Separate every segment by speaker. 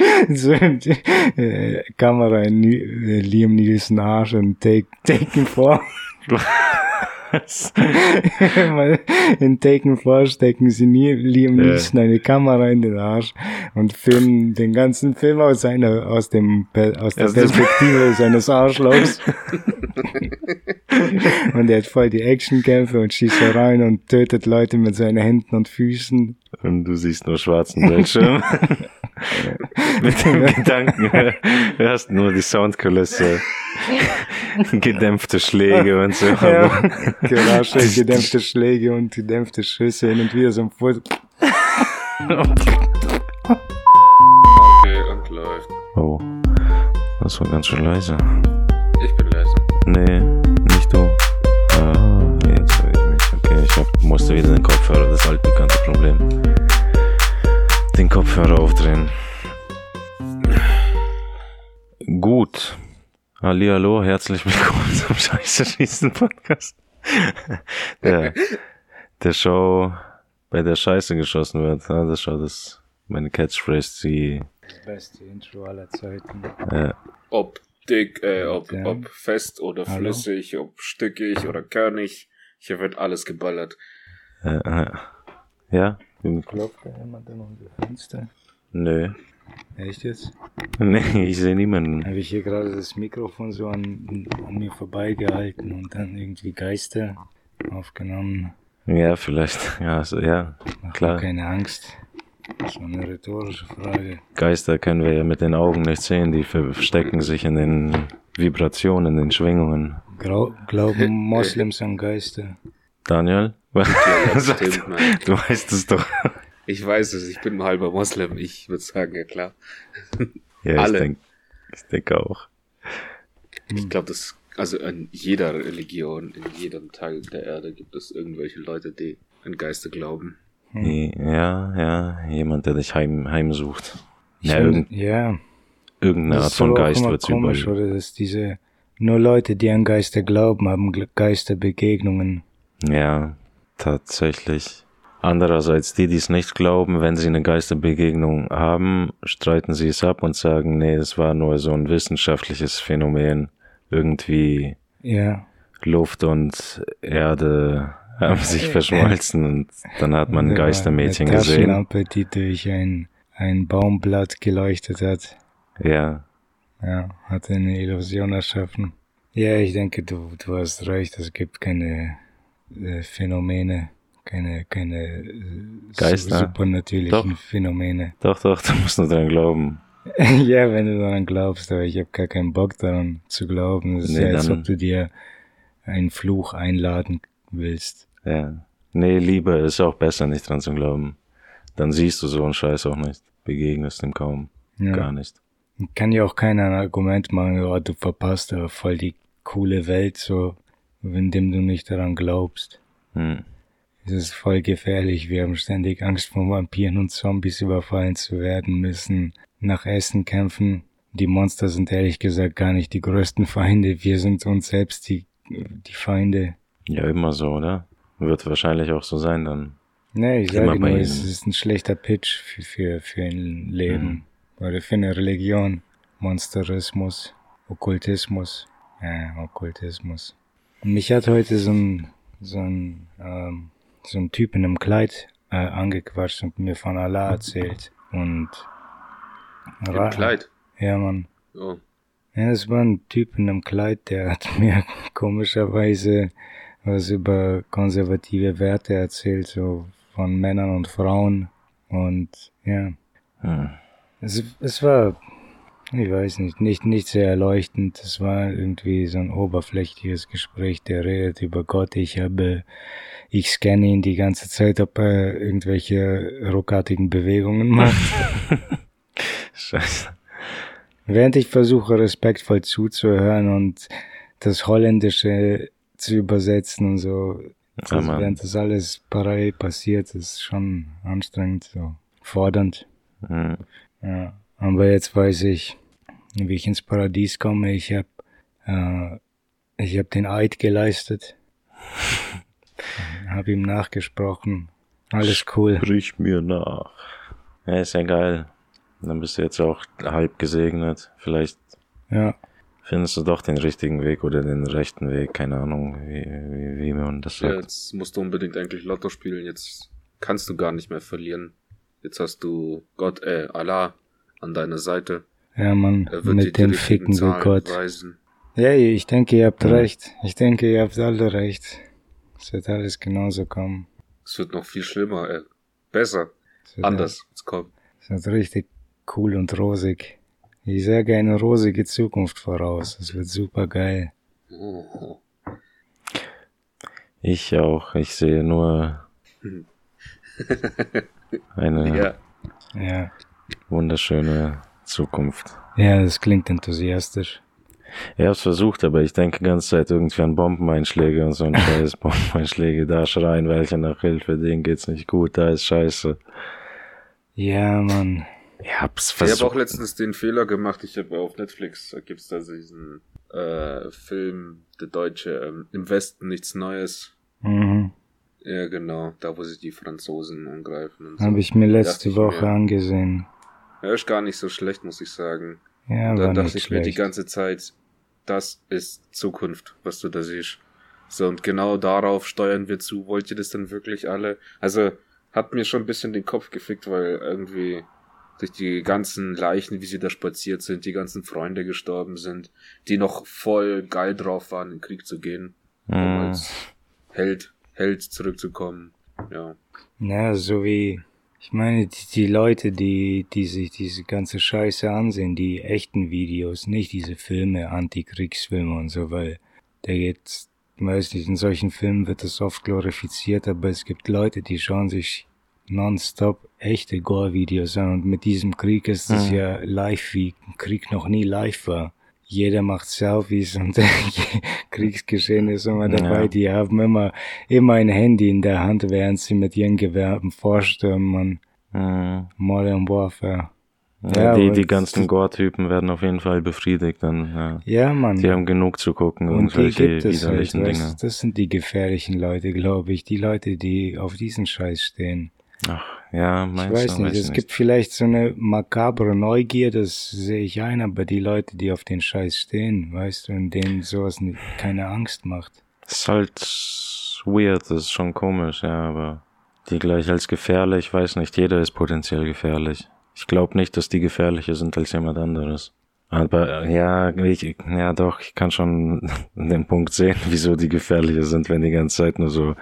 Speaker 1: so äh, Kamera in äh, Liam Nielsen Arsch und take, taken vor. in Taken vor stecken sie nie, Liam. Neeson eine Kamera in den Arsch und filmen den ganzen Film aus seiner, aus dem, aus der
Speaker 2: Aus
Speaker 1: Perspektive seines Arschlochs. und er hat voll die Actionkämpfe und Schießereien und tötet Leute mit seinen Händen und Füßen.
Speaker 2: Und du siehst nur schwarzen Bildschirm. Mit dem Gedanken, du hast nur die Soundkulisse, gedämpfte Schläge und so.
Speaker 1: Ja, Gerasche, gedämpfte Schläge und gedämpfte Schüsse hin und wieder so ein Fuß.
Speaker 3: Okay, und läuft.
Speaker 2: Oh, das war ganz schön leise.
Speaker 3: Ich bin leise.
Speaker 2: Nee, musste wieder den Kopfhörer, das altbekannte Problem. Den Kopfhörer aufdrehen. Gut. Hallihallo, herzlich willkommen zum Scheiße Schießen Podcast. der, der Show, bei der Scheiße geschossen wird. Ja, das ist schon das, meine Catchphrase, die,
Speaker 1: Das beste Intro aller Zeiten.
Speaker 2: äh,
Speaker 3: Ob dick, äh, ob,
Speaker 1: Ja.
Speaker 3: ob fest oder
Speaker 1: Hallo?
Speaker 3: flüssig, ob stückig oder körnig. Hier wird alles geballert.
Speaker 2: Äh, äh, ja?
Speaker 1: Klopft da jemand an unser Fenster?
Speaker 2: Nö.
Speaker 1: Echt jetzt?
Speaker 2: Nee, ich sehe niemanden.
Speaker 1: Habe ich hier gerade das Mikrofon so an, an mir vorbeigehalten und dann irgendwie Geister aufgenommen.
Speaker 2: Ja, vielleicht. Ja, so, ja,
Speaker 1: Mach
Speaker 2: klar.
Speaker 1: keine Angst. Das ist eine rhetorische Frage.
Speaker 2: Geister können wir ja mit den Augen nicht sehen, die verstecken sich in den Vibrationen, in den Schwingungen.
Speaker 1: Grau glauben Moslems an Geister?
Speaker 2: Daniel?
Speaker 3: Ja, stimmt,
Speaker 2: du weißt es doch.
Speaker 3: Ich weiß es, ich bin ein halber Moslem. Ich würde sagen, ja klar.
Speaker 2: Ja,
Speaker 3: Alle.
Speaker 2: ich denke ich denk auch.
Speaker 3: Ich glaube, das, also in jeder Religion, in jedem Teil der Erde gibt es irgendwelche Leute, die an Geister glauben.
Speaker 2: Ja, ja, jemand, der dich heim, heimsucht. Ja, irgend,
Speaker 1: ja
Speaker 2: irgendeine Art von Geist wird
Speaker 1: komisch,
Speaker 2: überall.
Speaker 1: oder? Dass diese, nur Leute, die an Geister glauben, haben Geisterbegegnungen.
Speaker 2: Ja, tatsächlich. Andererseits, die, die es nicht glauben, wenn sie eine Geisterbegegnung haben, streiten sie es ab und sagen, nee, es war nur so ein wissenschaftliches Phänomen. Irgendwie
Speaker 1: Ja.
Speaker 2: Luft und Erde haben sich verschmolzen und dann hat man ein Geistermädchen
Speaker 1: eine
Speaker 2: gesehen.
Speaker 1: Taschenlampe, die durch ein, ein Baumblatt geleuchtet hat.
Speaker 2: Ja,
Speaker 1: Ja, hat eine Illusion erschaffen. Ja, ich denke, du, du hast recht, es gibt keine äh, Phänomene, keine, keine äh,
Speaker 2: Geister?
Speaker 1: su- supernatürlichen
Speaker 2: Doch.
Speaker 1: Phänomene.
Speaker 2: doch, doch, du musst nur dran glauben.
Speaker 1: ja, wenn du daran glaubst, aber ich habe gar keinen Bock daran zu glauben. Es ist
Speaker 2: Nee,
Speaker 1: ja, als ob du dir einen Fluch einladen willst.
Speaker 2: Ja. Nee, lieber ist auch besser, nicht dran zu glauben. Dann siehst du so einen Scheiß auch nicht. Begegnest ihm kaum.
Speaker 1: Ja.
Speaker 2: Gar nicht.
Speaker 1: Kann ja auch keiner ein Argument machen, oh, du verpasst aber voll die coole Welt, so, indem du nicht daran glaubst.
Speaker 2: Hm.
Speaker 1: Es ist voll gefährlich. Wir haben ständig Angst vor Vampiren und Zombies überfallen zu werden, müssen nach Essen kämpfen. Die Monster sind ehrlich gesagt gar nicht die größten Feinde. Wir sind uns selbst die, die Feinde.
Speaker 2: Ja, immer so, oder? Wird wahrscheinlich auch so sein dann.
Speaker 1: Nee, ich
Speaker 2: Immer
Speaker 1: sage nur, es ist ein schlechter Pitch für, für, für ein Leben. Oder für eine Religion. Monsterismus, Okkultismus. Ja, Okkultismus. Mich hat heute so ein, so ein, ähm, so ein Typ in einem Kleid äh, angequatscht und mir von Allah erzählt. Und
Speaker 3: Im Kleid.
Speaker 1: Ja, Mann.
Speaker 3: Oh.
Speaker 1: Ja, es war ein Typ in einem Kleid, der hat mir komischerweise was über konservative Werte erzählt, so von Männern und Frauen. Und ja,
Speaker 2: Hm.
Speaker 1: es, es war, ich weiß nicht, nicht, nicht sehr erleuchtend. Es war irgendwie so ein oberflächliches Gespräch, der redet über Gott. Ich habe, ich scanne ihn die ganze Zeit, ob er irgendwelche ruckartigen Bewegungen macht.
Speaker 2: Scheiße.
Speaker 1: Während ich versuche, respektvoll zuzuhören und das Holländische zu übersetzen und so,
Speaker 2: Ja,
Speaker 1: also
Speaker 2: Mann.
Speaker 1: während das alles parallel passiert, ist schon anstrengend, so fordernd.
Speaker 2: Hm.
Speaker 1: Ja. Aber jetzt weiß ich, wie ich ins Paradies komme. Ich habe äh, ich hab den Eid geleistet, habe ihm nachgesprochen. Alles cool.
Speaker 2: Sprich mir nach. Ja, ist ja geil. Dann bist du jetzt auch halb gesegnet. Vielleicht
Speaker 1: Ja.
Speaker 2: findest du doch den richtigen Weg oder den rechten Weg. Keine Ahnung, wie, wie, wie man das
Speaker 3: Ja,
Speaker 2: sagt.
Speaker 3: jetzt musst du unbedingt eigentlich Lotto spielen. Jetzt kannst du gar nicht mehr verlieren. Jetzt hast du Gott, äh, Allah an deiner Seite.
Speaker 1: Ja, Mann, mit dem ficken
Speaker 3: Zahlen
Speaker 1: Gott.
Speaker 3: weisen.
Speaker 1: Ja, ich denke, ihr habt
Speaker 2: Ja.
Speaker 1: recht. Ich denke, ihr habt alle recht. Es wird alles genauso kommen.
Speaker 3: Es wird noch viel schlimmer, äh, besser,
Speaker 1: Es wird
Speaker 3: anders. Es kommt.
Speaker 1: Es wird richtig cool und rosig. Ich sage eine rosige Zukunft voraus. Es wird super geil.
Speaker 3: Oh.
Speaker 2: Ich auch. Ich sehe nur eine
Speaker 3: Ja.
Speaker 2: wunderschöne Zukunft.
Speaker 1: Ja, das klingt enthusiastisch.
Speaker 2: Ich hab's versucht, aber ich denke die ganze Zeit irgendwie an Bombeneinschläge und so ein Scheiß. Bombeneinschläge, da schreien welche nach Hilfe, denen geht's nicht gut, da ist Scheiße.
Speaker 1: Ja, Mann.
Speaker 2: Ich hab's
Speaker 3: ich habe auch
Speaker 2: versucht.
Speaker 3: letztens den Fehler gemacht. Ich habe auf Netflix, da gibt's da diesen äh, Film, der Deutsche, ähm, im Westen nichts Neues.
Speaker 1: Mhm.
Speaker 3: Ja, genau, da wo sich die Franzosen angreifen und so.
Speaker 1: Habe ich mir letzte
Speaker 3: ich
Speaker 1: Woche
Speaker 3: mir.
Speaker 1: angesehen.
Speaker 3: Ja, ist gar nicht so schlecht, muss ich sagen.
Speaker 1: Ja,
Speaker 3: dann dachte ich mir die
Speaker 1: schlecht.
Speaker 3: ganze Zeit, das ist Zukunft, was du da siehst. So, und genau darauf steuern wir zu. Wollt ihr das denn wirklich alle? Also, hat mir schon ein bisschen den Kopf gefickt, weil irgendwie durch die ganzen Leichen, wie sie da spaziert sind, die ganzen Freunde gestorben sind, die noch voll geil drauf waren, in den Krieg zu gehen, um
Speaker 2: Mhm.
Speaker 3: als Held, Held zurückzukommen. Ja.
Speaker 1: Ja, so wie, ich meine, die, die Leute, die, die sich diese ganze Scheiße ansehen, die echten Videos, nicht diese Filme, Antikriegsfilme und so, weil der geht, weiß nicht, in solchen Filmen wird das oft glorifiziert, aber es gibt Leute, die schauen sich nonstop echte Gore-Videos an und mit diesem Krieg ist es
Speaker 2: Mhm.
Speaker 1: ja live, wie ein Krieg noch nie live war. Jeder macht Selfies und Kriegsgeschehen ist immer dabei.
Speaker 2: Ja.
Speaker 1: Die haben immer, immer ein Handy in der Hand, während sie mit ihren Gewerben vorstürmen und
Speaker 2: Mhm.
Speaker 1: Modern Warfare.
Speaker 2: Ja,
Speaker 1: Ja,
Speaker 2: die, die ganzen Gore-Typen werden auf jeden Fall befriedigt. Dann, ja.
Speaker 1: Ja, Mann.
Speaker 2: Die haben genug zu gucken,
Speaker 1: und die
Speaker 2: irgendwelche
Speaker 1: gibt es halt,
Speaker 2: widerlichen
Speaker 1: weißt,
Speaker 2: Dinge.
Speaker 1: das sind die gefährlichen Leute, glaube ich. Die Leute, die auf diesen Scheiß stehen.
Speaker 2: Ach, ja,
Speaker 1: Ich
Speaker 2: meinst
Speaker 1: weiß
Speaker 2: du?
Speaker 1: nicht,
Speaker 2: Weiß
Speaker 1: es gibt vielleicht so eine makabre Neugier, das sehe ich ein, aber die Leute, die auf den Scheiß stehen, weißt du, und denen sowas nicht, keine Angst macht.
Speaker 2: ist halt weird, das ist schon komisch, ja, aber die gleich als gefährlich, weiß nicht, jeder ist potenziell gefährlich. Ich glaube nicht, dass die gefährlicher sind als jemand anderes. Aber ja, ich, ja doch, ich kann schon den Punkt sehen, wieso die gefährlicher sind, wenn die ganze Zeit nur so,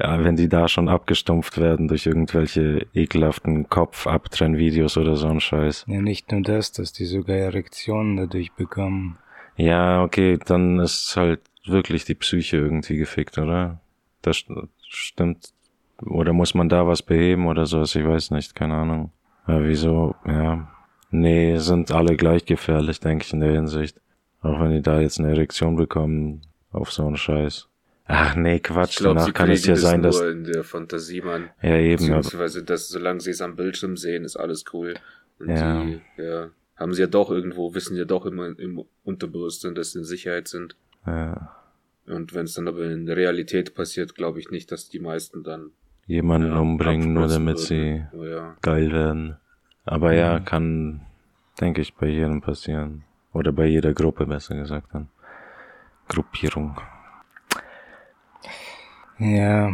Speaker 2: ja, wenn die da schon abgestumpft werden durch irgendwelche ekelhaften Kopfabtrennvideos oder so ein Scheiß.
Speaker 1: Ja, nicht nur das, dass die sogar Erektionen dadurch bekommen.
Speaker 2: Ja, okay, dann ist halt wirklich die Psyche irgendwie gefickt, oder? Das st- stimmt. Oder muss man da was beheben oder sowas? Ich weiß nicht, keine Ahnung. Aber wieso, ja. Nee, sind alle gleich gefährlich, denke ich in der Hinsicht. Auch wenn die da jetzt eine Erektion bekommen auf so einen Scheiß. Ach nee, Quatsch,
Speaker 3: Ich glaube,
Speaker 2: danach
Speaker 3: sie
Speaker 2: kann es ja
Speaker 3: das
Speaker 2: sein,
Speaker 3: nur
Speaker 2: dass.
Speaker 3: in der Fantasie, Mann.
Speaker 2: Ja, eben,
Speaker 3: Beziehungsweise, dass, solange sie es am Bildschirm sehen, ist alles cool. Und
Speaker 2: Ja.
Speaker 3: die, ja, haben sie ja doch irgendwo, wissen ja doch immer im Unterbewusstsein, dass sie in Sicherheit sind.
Speaker 2: ja,
Speaker 3: Und wenn es dann aber in der Realität passiert, glaube ich nicht, dass die meisten dann
Speaker 2: jemanden
Speaker 3: ja,
Speaker 2: umbringen, nur damit sie
Speaker 3: würden. Oh, ja.
Speaker 2: geil werden. Aber ja,
Speaker 1: Mhm.
Speaker 2: kann, denke ich, bei jedem passieren. Oder bei jeder Gruppe, besser gesagt dann. Gruppierung.
Speaker 1: Ja,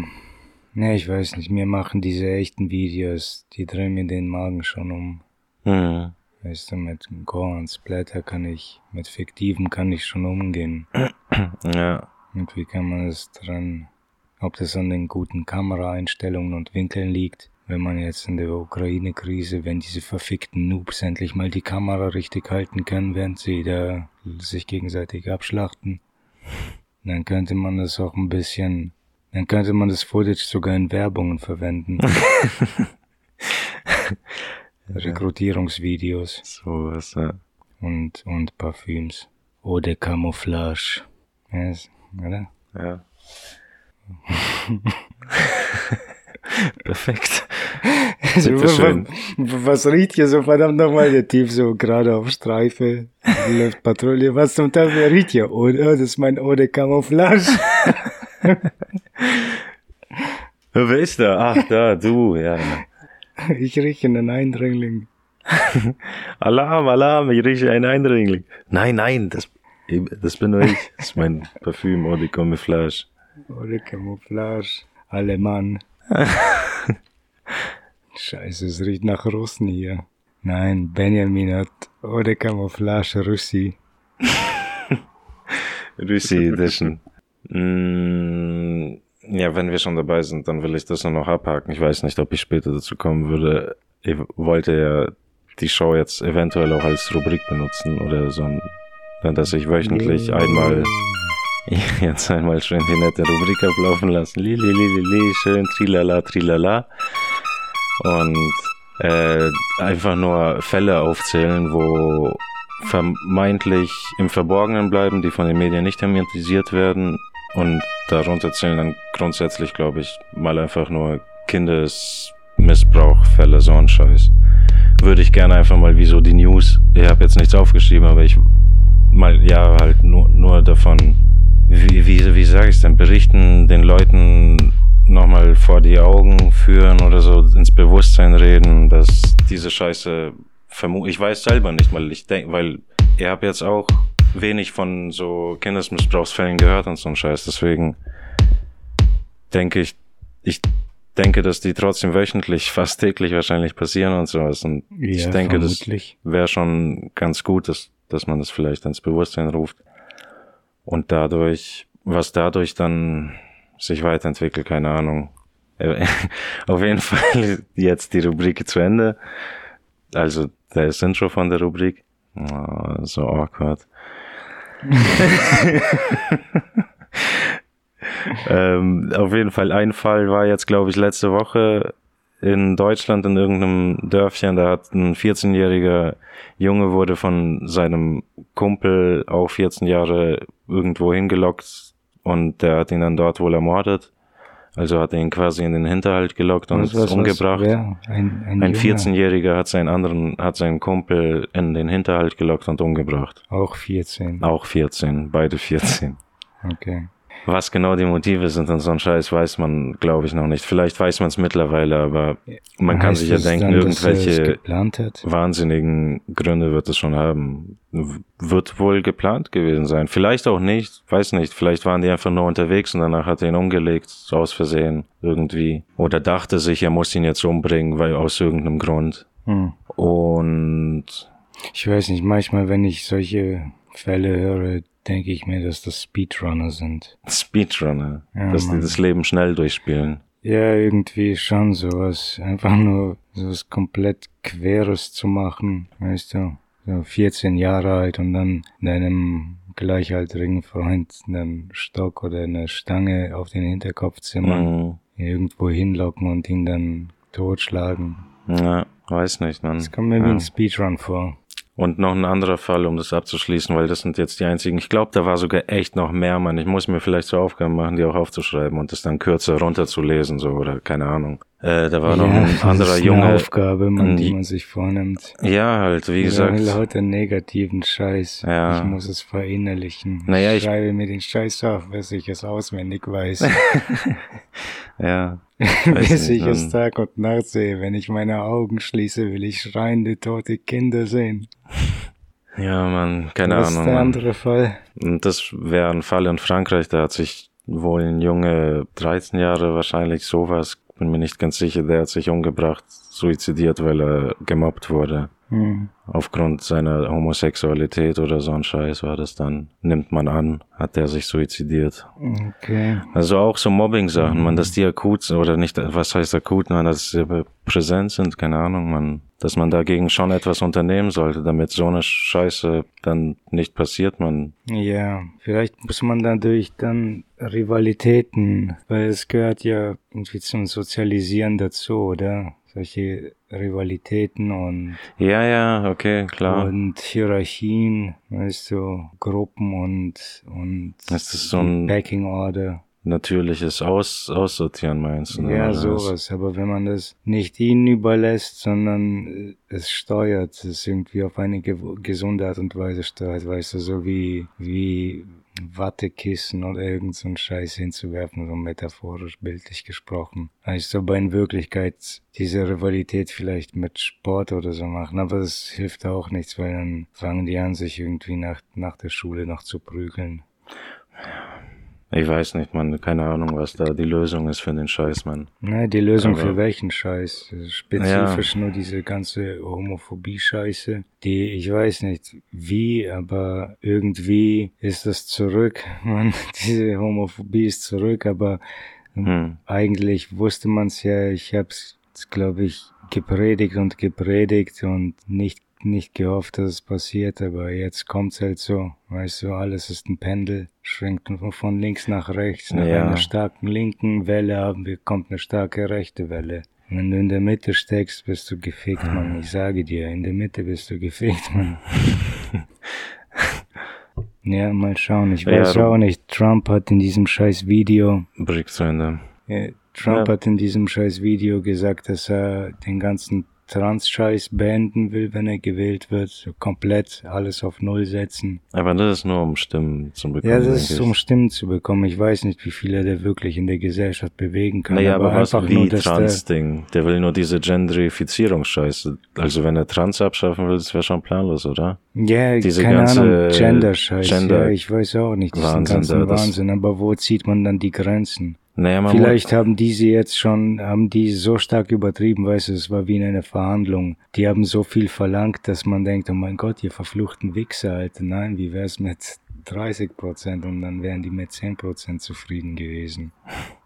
Speaker 1: ne, ich weiß nicht, mir machen diese echten Videos, die drehen mir den Magen schon um.
Speaker 2: Mhm.
Speaker 1: Weißt du, mit Gore und Splatter kann ich, mit Fiktiven kann ich schon umgehen.
Speaker 2: Ja,
Speaker 1: Und wie kann man das dran, ob das an den guten Kameraeinstellungen und Winkeln liegt, wenn man jetzt in der Ukraine-Krise, wenn diese verfickten Noobs endlich mal die Kamera richtig halten können, während sie da sich gegenseitig abschlachten, dann könnte man das auch ein bisschen, dann könnte man das Footage sogar in Werbungen verwenden. Rekrutierungsvideos
Speaker 2: so was, ja.
Speaker 1: und, und Parfüms. Oder Camouflage. Ist- oder?
Speaker 2: ja. Perfekt. Bitteschön.
Speaker 1: Was riecht hier so verdammt nochmal der Typ so gerade auf Streife? Läuft Patrouille. Was zum Teufel riecht hier? Oh, oh, das ist mein Eau de Camouflage.
Speaker 2: Wer ist da? Ach, da, du, ja.
Speaker 1: Ich rieche einen Eindringling.
Speaker 2: Alarm, Alarm, ich rieche einen Eindringling. Nein, nein, das, das bin nur ich. Das ist mein Parfüm, Eau de Camouflage.
Speaker 1: Eau de Camouflage. Alemann. Scheiße, es riecht nach Russen hier. Nein, Benjamin hat de Camouflage Russi.
Speaker 2: Russi Edition. Mm, ja, wenn wir schon dabei sind, dann will ich das nur noch abhaken. Ich weiß nicht, ob ich später dazu kommen würde. Ich wollte ja die Show jetzt eventuell auch als Rubrik benutzen oder so, dass ich wöchentlich einmal jetzt einmal schön die nette Rubrik ablaufen lassen. Li, li, li, li, li, schön trilala, trilala. Und äh, einfach nur Fälle aufzählen, wo vermeintlich im Verborgenen bleiben, die von den Medien nicht thematisiert werden. Und darunter zählen dann grundsätzlich, glaube ich, mal einfach nur Kindesmissbrauchfälle, so ein Scheiß. Würde ich gerne einfach mal wie so die News, ich habe jetzt nichts aufgeschrieben, aber ich mal, ja, halt nur, nur davon, wie, wie, wie sage ich denn, berichten, den Leuten nochmal vor die Augen führen oder so ins Bewusstsein reden, dass diese Scheiße vermute, ich weiß selber nicht, weil ich denke, weil ich habe jetzt auch wenig von so Kindesmissbrauchsfällen gehört und so ein Scheiß, deswegen denke ich, ich denke, dass die trotzdem wöchentlich, fast täglich wahrscheinlich passieren und sowas. Und ja, ich denke, vermutlich. das wäre schon ganz gut, dass, dass man das vielleicht ins Bewusstsein ruft. Und dadurch, was dadurch dann sich weiterentwickelt, keine Ahnung. Auf jeden Fall jetzt die Rubrik zu Ende. Also das Intro von der Rubrik. Oh, so awkward. ähm, auf jeden Fall ein Fall war jetzt, glaube ich, letzte Woche in Deutschland in irgendeinem Dörfchen, da hat ein 14-jähriger Junge wurde von seinem Kumpel, auch 14 Jahre, irgendwo hingelockt und der hat ihn dann dort wohl ermordet. Also hat er ihn quasi in den Hinterhalt gelockt und was, was, umgebracht. Was, ein ein, ein 14-Jähriger hat seinen anderen, hat seinen Kumpel in den Hinterhalt gelockt und umgebracht.
Speaker 1: Auch 14.
Speaker 2: Auch 14, beide 14.
Speaker 1: Okay.
Speaker 2: Was genau die Motive sind und so ein Scheiß, weiß man, glaube ich, noch nicht. Vielleicht weiß man es mittlerweile, aber man heißt kann sich ja denken, dann, irgendwelche wahnsinnigen Gründe wird es schon haben. Wird wohl geplant gewesen sein. Vielleicht auch nicht, weiß nicht. Vielleicht waren die einfach nur unterwegs und danach hat er ihn umgelegt, aus Versehen, irgendwie. Oder dachte sich, er muss ihn jetzt umbringen, weil aus irgendeinem Grund. Hm. Und
Speaker 1: ich weiß nicht, manchmal, wenn ich solche Fälle höre, denke ich mir, dass das Speedrunner sind.
Speaker 2: Speedrunner? Ja, dass Mann. die das Leben schnell durchspielen.
Speaker 1: Ja, irgendwie schon sowas. Einfach nur sowas komplett Queres zu machen, weißt du. So 14 Jahre alt und dann deinem gleichaltrigen Freund einen Stock oder eine Stange auf den Hinterkopf zimmern, mhm. irgendwo hinlocken und ihn dann totschlagen.
Speaker 2: Ja, weiß nicht, man.
Speaker 1: Das kommt mir ja. wie ein Speedrun vor.
Speaker 2: Und noch ein anderer Fall, um das abzuschließen, weil das sind jetzt die einzigen. Ich glaube, da war sogar echt noch mehr, Mann. Ich muss mir vielleicht so Aufgaben machen, die auch aufzuschreiben und das dann kürzer runterzulesen, so oder keine Ahnung. Äh, da war ja, noch ein anderer das ist Junge.
Speaker 1: Eine Aufgabe, man, die man sich vornimmt.
Speaker 2: Ja, halt, wie gesagt.
Speaker 1: Lauter negativen Scheiß. Ja. Ich muss es verinnerlichen. Naja, ich schreibe mir den Scheiß auf, bis ich es auswendig weiß.
Speaker 2: ja.
Speaker 1: Bis ich es Tag und Nacht sehe. Wenn ich meine Augen schließe, will ich schreiende, tote Kinder sehen.
Speaker 2: Ja, man, keine Was Ahnung.
Speaker 1: Das ist der andere Fall.
Speaker 2: Und das wäre ein Fall in Frankreich, da hat sich wohl ein Junge, 13 Jahre wahrscheinlich sowas bin mir nicht ganz sicher, der hat sich umgebracht, suizidiert, weil er gemobbt wurde. Mhm. Aufgrund seiner Homosexualität oder so ein Scheiß war das dann, nimmt man an, hat er sich suizidiert.
Speaker 1: Okay.
Speaker 2: Also auch so Mobbing-Sachen, mhm. man, dass die akut sind, oder nicht, was heißt akut, man, dass sie präsent sind, keine Ahnung, man, dass man dagegen schon etwas unternehmen sollte, damit so eine Scheiße dann nicht passiert, man.
Speaker 1: Ja, vielleicht muss man dadurch dann Rivalitäten, weil es gehört ja irgendwie zum Sozialisieren dazu, oder? Solche Rivalitäten und
Speaker 2: ja, ja, okay, klar.
Speaker 1: Und Hierarchien, weißt du, Gruppen und und
Speaker 2: ist das so ein
Speaker 1: Backing Order.
Speaker 2: Natürliches Aus, Aussortieren meinst du?
Speaker 1: Ja, sowas. Aber wenn man das nicht ihnen überlässt, sondern es steuert, es irgendwie auf eine gesunde Art und Weise steuert, weißt du, so wie, wie Wattekissen oder irgend so einen Scheiß hinzuwerfen, so metaphorisch, bildlich gesprochen. Ich soll aber in Wirklichkeit diese Rivalität vielleicht mit Sport oder so machen, aber das hilft auch nichts, weil dann fangen die an, sich irgendwie nach, nach der Schule noch zu prügeln.
Speaker 2: Ich weiß nicht, man, keine Ahnung, was da die Lösung ist für den Scheiß, man.
Speaker 1: Nein, die Lösung Aber für welchen Scheiß? Spezifisch ja. nur diese ganze Homophobie-Scheiße, die, ich weiß nicht wie, aber irgendwie ist das zurück. Man, diese Homophobie ist zurück, aber hm. eigentlich wusste man es ja, ich hab's, glaube ich, gepredigt und gepredigt und nicht nicht gehofft, dass es passiert, aber jetzt kommt's halt so. Weißt du, alles ist ein Pendel, schwenkt von links nach rechts. Nach ja. einer starken linken Welle haben wir, kommt eine starke rechte Welle. Wenn du in der Mitte steckst, bist du gefickt, Mann. Ich sage dir, in der Mitte bist du gefickt, Mann. ja, mal schauen. Ich weiß ja, auch nicht. Trump hat in diesem scheiß Video.
Speaker 2: Brick zu Ende.
Speaker 1: Ja, Trump ja. hat in diesem scheiß Video gesagt, dass er den ganzen Trans-Scheiß beenden will, wenn er gewählt wird. So komplett alles auf Null setzen.
Speaker 2: Aber das ist nur, um Stimmen zu bekommen.
Speaker 1: Ja, das ist, um Stimmen zu bekommen. Ich weiß nicht, wie viel er da wirklich in der Gesellschaft bewegen kann.
Speaker 2: Naja, aber, aber was einfach wie Trans-Ding? Der, der will nur diese Genderifizierungsscheiße. Also wenn er Trans abschaffen will, das wäre schon planlos, oder?
Speaker 1: Ja, diese keine ganze Ahnung, Gender-Scheiß. Gender ja, ich weiß auch nicht, diesen Wahnsinn, ganzen Wahnsinn. Aber wo zieht man dann die Grenzen? Naja, man Vielleicht haben diese jetzt schon, haben die so stark übertrieben, weißt du, es war wie in einer Verhandlung. Die haben so viel verlangt, dass man denkt, oh mein Gott, ihr verfluchten Wichser, Alter. Nein, wie wär's mit 30 Prozent und dann wären die mit 10 Prozent zufrieden gewesen.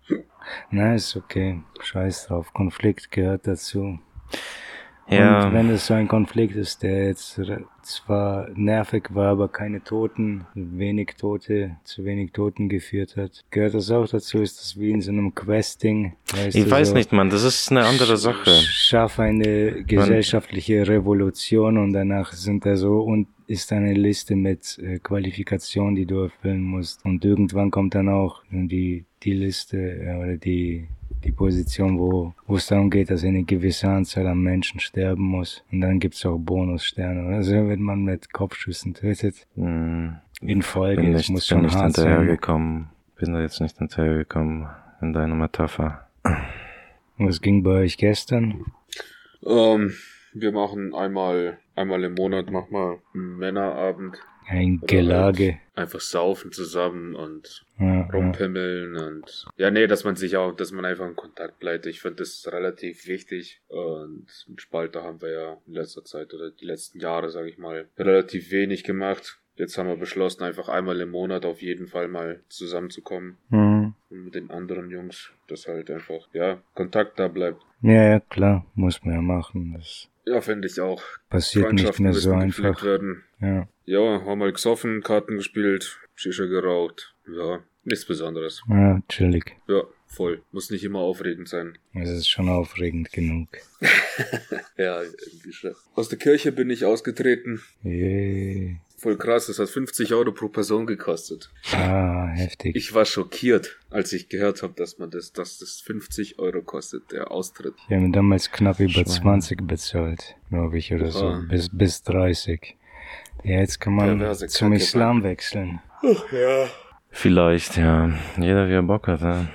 Speaker 1: Na, ist okay. Scheiß drauf. Konflikt gehört dazu. Ja. Und wenn es so ein Konflikt ist, der jetzt zwar nervig war, aber keine Toten, wenig Tote, zu wenig Toten geführt hat, gehört das auch dazu? Ist das wie in so einem Questing?
Speaker 2: ich weiß so, nicht, man, das ist eine andere Sache.
Speaker 1: Schaffe eine gesellschaftliche Revolution und danach sind da so und ist eine Liste mit äh, Qualifikationen, die du erfüllen musst. Und irgendwann kommt dann auch die, die Liste äh, oder die die Position, wo, wo es darum geht, dass eine gewisse Anzahl an Menschen sterben muss. Und dann gibt's auch Bonussterne. Also wenn man mit Kopfschüssen tötet. Mm. In Folge.
Speaker 2: Bin nicht, muss schon bin nicht hinterhergekommen. Bin da jetzt nicht hinterhergekommen in deiner Metapher.
Speaker 1: Was ging bei euch gestern?
Speaker 3: Ähm, wir machen einmal, einmal im Monat machen wir einen Männerabend
Speaker 1: ein Gelage. Halt
Speaker 3: einfach saufen zusammen und ja, rumpimmeln ja. und ja, nee, dass man sich auch, dass man einfach in Kontakt bleibt. Ich finde das relativ wichtig und mit Spalter haben wir ja in letzter Zeit oder die letzten Jahre, sage ich mal, relativ wenig gemacht. Jetzt haben wir beschlossen, einfach einmal im Monat auf jeden Fall mal zusammenzukommen. Mhm. Mit den anderen Jungs, dass halt einfach, ja, Kontakt da bleibt.
Speaker 1: Ja, ja, klar, muss man ja machen. Das
Speaker 3: ja, finde ich auch.
Speaker 1: Passiert nicht mehr so einfach.
Speaker 3: Werden. Ja. ja, haben mal gesoffen, Karten gespielt, Shisha geraucht. Ja, nichts Besonderes.
Speaker 1: Ja, chillig.
Speaker 3: Ja, voll. Muss nicht immer aufregend sein.
Speaker 1: Es ist schon aufregend genug.
Speaker 3: ja, irgendwie schon. Aus der Kirche bin ich ausgetreten.
Speaker 1: Yay.
Speaker 3: Voll krass, das hat 50 Euro pro Person gekostet.
Speaker 1: Ah, heftig.
Speaker 3: Ich war schockiert, als ich gehört habe, dass man das, dass das 50 Euro kostet, der Austritt.
Speaker 1: Wir haben damals knapp über Schwein. 20 bezahlt, glaube ich, oder so. Bis, bis 30. Ja, jetzt kann man zum Islam wechseln.
Speaker 3: Ach, ja.
Speaker 2: Vielleicht, ja. Jeder wie er Bock hat, ja.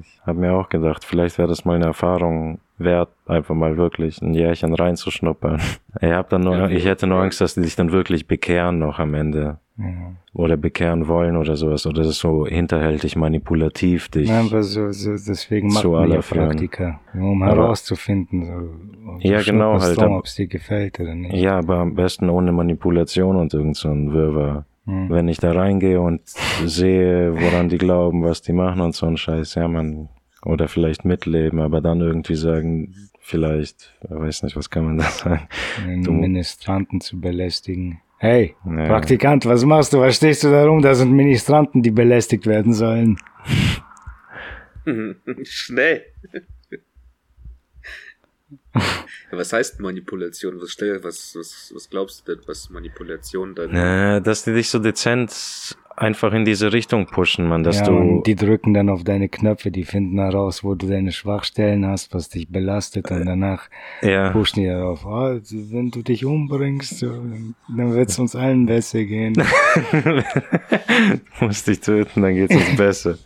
Speaker 2: Ich habe mir auch gedacht, vielleicht wäre das mal eine Erfahrung wert, einfach mal wirklich ein Jährchen reinzuschnuppern. Ich, hab dann nur, ja, ich hätte nur Angst, dass die sich dann wirklich bekehren noch am Ende. Ja. Oder bekehren wollen oder sowas. Oder das ist so hinterhältig, manipulativ dich.
Speaker 1: Nein, aber so, so deswegen macht man ja Praktika, um aber, herauszufinden, so,
Speaker 2: ja, genau, halt,
Speaker 1: ob es dir gefällt oder nicht.
Speaker 2: Ja, aber am besten ohne Manipulation und irgend so ein Wirrwarr. Hm. Wenn ich da reingehe und sehe, woran die glauben, was die machen und so ein Scheiß, ja, man, oder vielleicht mitleben, aber dann irgendwie sagen, vielleicht, ich weiß nicht, was kann man da sagen?
Speaker 1: Den Ministranten zu belästigen. Hey, ja. Praktikant, was machst du? Was stehst du da rum? Da sind Ministranten, die belästigt werden sollen.
Speaker 3: Schnell. was heißt Manipulation? Was, was, was, was glaubst du denn, was Manipulation dann?
Speaker 2: Na, dass die dich so dezent einfach in diese Richtung pushen, man, dass
Speaker 1: ja,
Speaker 2: du.
Speaker 1: die drücken dann auf deine Knöpfe, die finden heraus, wo du deine Schwachstellen hast, was dich belastet und danach
Speaker 2: ja,
Speaker 1: pushen die darauf, ah, wenn du dich umbringst, dann wird's uns allen besser gehen.
Speaker 2: musst dich töten, dann geht's uns besser.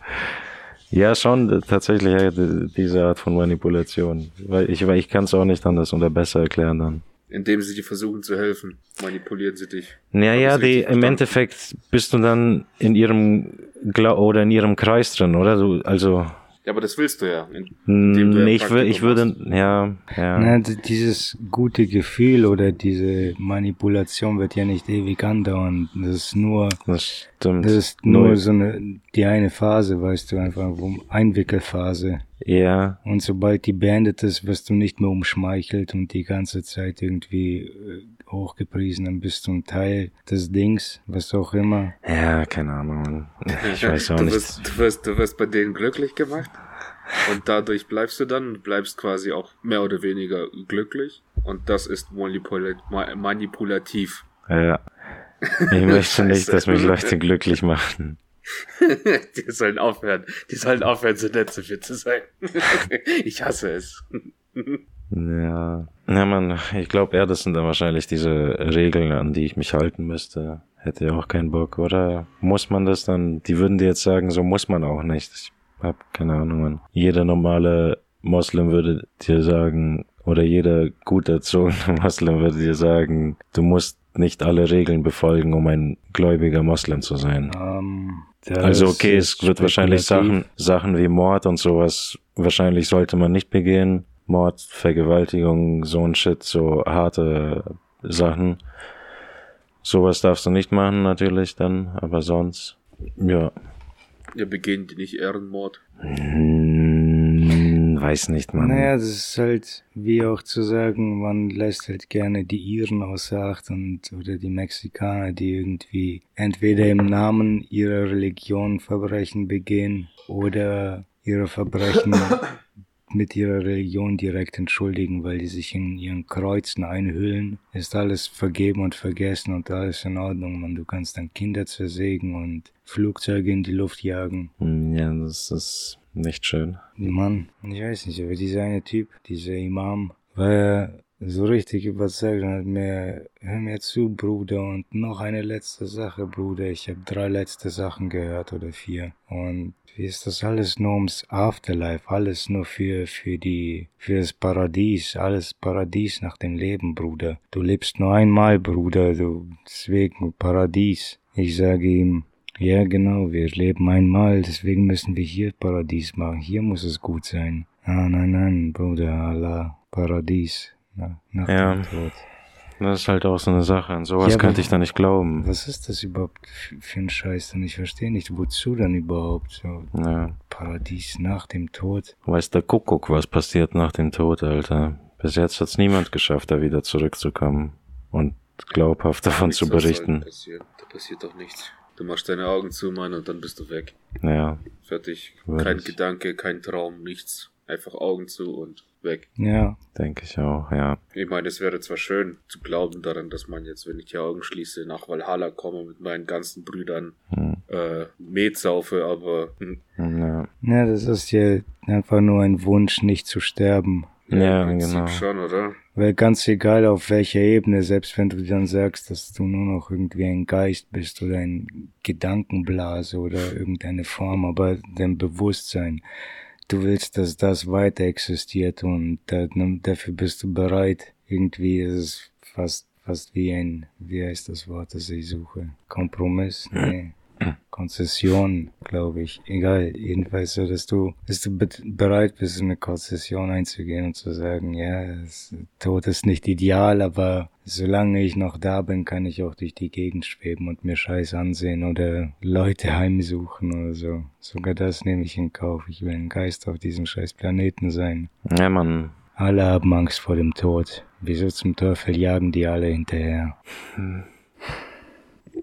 Speaker 2: Ja, schon, äh, tatsächlich diese Art von Manipulation. Weil ich, weil ich kann es auch nicht anders oder besser erklären dann.
Speaker 3: Indem sie dir versuchen zu helfen, manipulieren sie dich.
Speaker 2: Ja,
Speaker 3: Hab
Speaker 2: ja,
Speaker 3: ich's
Speaker 2: die, im
Speaker 3: verstanden?
Speaker 2: Endeffekt bist du dann in ihrem Gla oder in ihrem Kreis drin, oder? Du, also,
Speaker 3: Ja, aber das willst du ja. Indem du ja
Speaker 2: nee, ich, wür- ich würde, ja, ja.
Speaker 1: Na, dieses gute Gefühl oder diese Manipulation wird ja nicht ewig andauern. Das ist nur,
Speaker 2: Das
Speaker 1: das ist nur
Speaker 2: Null.
Speaker 1: so eine, die eine Phase, weißt du, einfach Einwickelphase.
Speaker 2: Ja,
Speaker 1: Und sobald die beendet ist, wirst du nicht mehr umschmeichelt und die ganze Zeit irgendwie äh, hochgepriesen, dann bist du ein Teil des Dings, was auch immer.
Speaker 2: ja, keine Ahnung. Ich weiß auch
Speaker 3: du
Speaker 2: nicht.
Speaker 3: Wirst, du, wirst, du wirst bei denen glücklich gemacht und dadurch bleibst du dann, bleibst quasi auch mehr oder weniger glücklich und das ist manipula ma manipulativ.
Speaker 2: Ja. Ich möchte nicht, dass mich Leute glücklich machen.
Speaker 3: die sollen aufhören, die sollen aufhören, so nett zu mir zu sein. ich hasse es.
Speaker 2: Ja. Ja, man, ich glaube eher, das sind dann wahrscheinlich diese Regeln, an die ich mich halten müsste. Hätte ja auch keinen Bock, oder? Muss man das dann? Die würden dir jetzt sagen, so muss man auch nicht. Ich hab keine Ahnung, man. Jeder normale Moslem würde dir sagen, oder jeder gut erzogene Moslem würde dir sagen, du musst nicht alle Regeln befolgen, um ein gläubiger Moslem zu sein.
Speaker 1: Ähm, das
Speaker 2: Also okay, es wird wahrscheinlich. Sachen, Sachen wie Mord und sowas, wahrscheinlich sollte man nicht begehen. Mord, Vergewaltigung, so ein Shit, so harte Sachen. Sowas darfst du nicht machen natürlich dann, aber sonst, ja,
Speaker 3: Wir begehen die nicht Ehrenmord.
Speaker 2: hm, weiß nicht, man.
Speaker 1: Naja, das ist halt, wie auch zu sagen, man lässt halt gerne die Iren außer Acht und, oder die Mexikaner, die irgendwie entweder im Namen ihrer Religion Verbrechen begehen oder ihre Verbrechen mit ihrer Religion direkt entschuldigen, weil die sich in ihren Kreuzen einhüllen, ist alles vergeben und vergessen und alles in Ordnung. Man, du kannst dann Kinder zersägen und Flugzeuge in die Luft jagen.
Speaker 2: Hm, Ja, das ist nicht schön.
Speaker 1: Mann, ich weiß nicht, aber dieser eine Typ, dieser Imam, war so richtig überzeugt und hat mir, hör mir zu, Bruder, und noch eine letzte Sache, Bruder. Ich habe drei letzte Sachen gehört oder vier. Und wie ist das alles nur ums Afterlife, alles nur für, für die, für das Paradies, alles Paradies nach dem Leben, Bruder. Du lebst nur einmal, Bruder, du, deswegen Paradies. Ich sage ihm, ja, genau, wir leben einmal, deswegen müssen wir hier Paradies machen. Hier muss es gut sein. Ah, nein, nein, Bruder, Allah, Paradies. Na, nach
Speaker 2: Ja.
Speaker 1: dem Tod.
Speaker 2: Das ist halt auch so eine Sache. An sowas
Speaker 1: Ja,
Speaker 2: könnte ich da nicht glauben.
Speaker 1: Was ist das überhaupt für ein Scheiß? Denn ich verstehe nicht, wozu dann überhaupt so
Speaker 2: Ja.
Speaker 1: Paradies nach dem Tod.
Speaker 2: Weiß der Kuckuck, was passiert nach dem Tod, Alter. Bis jetzt hat's niemand geschafft, da wieder zurückzukommen und glaubhaft davon zu berichten.
Speaker 3: Da passiert doch nichts. Du machst deine Augen zu, Mann, und dann bist du weg.
Speaker 2: Ja,
Speaker 3: Fertig.
Speaker 2: Würde
Speaker 3: kein Gedanke, kein Traum, nichts. Einfach Augen zu und weg.
Speaker 1: Ja,
Speaker 2: denke ich auch, ja.
Speaker 3: Ich meine, es wäre zwar schön zu glauben daran, dass man jetzt, wenn ich die Augen schließe, nach Valhalla komme mit meinen ganzen Brüdern,
Speaker 2: Hm.
Speaker 3: äh, Met saufe, aber hm,
Speaker 2: Ja,
Speaker 1: ja, das ist ja einfach nur ein Wunsch, nicht zu sterben.
Speaker 2: Ja
Speaker 3: im Prinzip
Speaker 2: genau.
Speaker 3: schon, oder?
Speaker 1: Weil ganz egal auf welcher Ebene, selbst wenn du dann sagst, dass du nur noch irgendwie ein Geist bist oder ein Gedankenblase oder irgendeine Form, aber dein Bewusstsein, du willst, dass das weiter existiert und da, dafür bist du bereit. Irgendwie ist es fast, fast wie ein, wie heißt das Wort, das ich suche? Kompromiss? Nee. Konzession, glaube ich. Egal, jedenfalls so, dass du, dass du be bereit bist, eine Konzession einzugehen und zu sagen, ja, es, Tod ist nicht ideal, aber solange ich noch da bin, kann ich auch durch die Gegend schweben und mir Scheiß ansehen oder Leute heimsuchen oder so. Sogar das nehme ich in Kauf. Ich will ein Geist auf diesem scheiß Planeten sein.
Speaker 2: Ja, man.
Speaker 1: Alle haben Angst vor dem Tod. Wieso zum Teufel jagen die alle hinterher?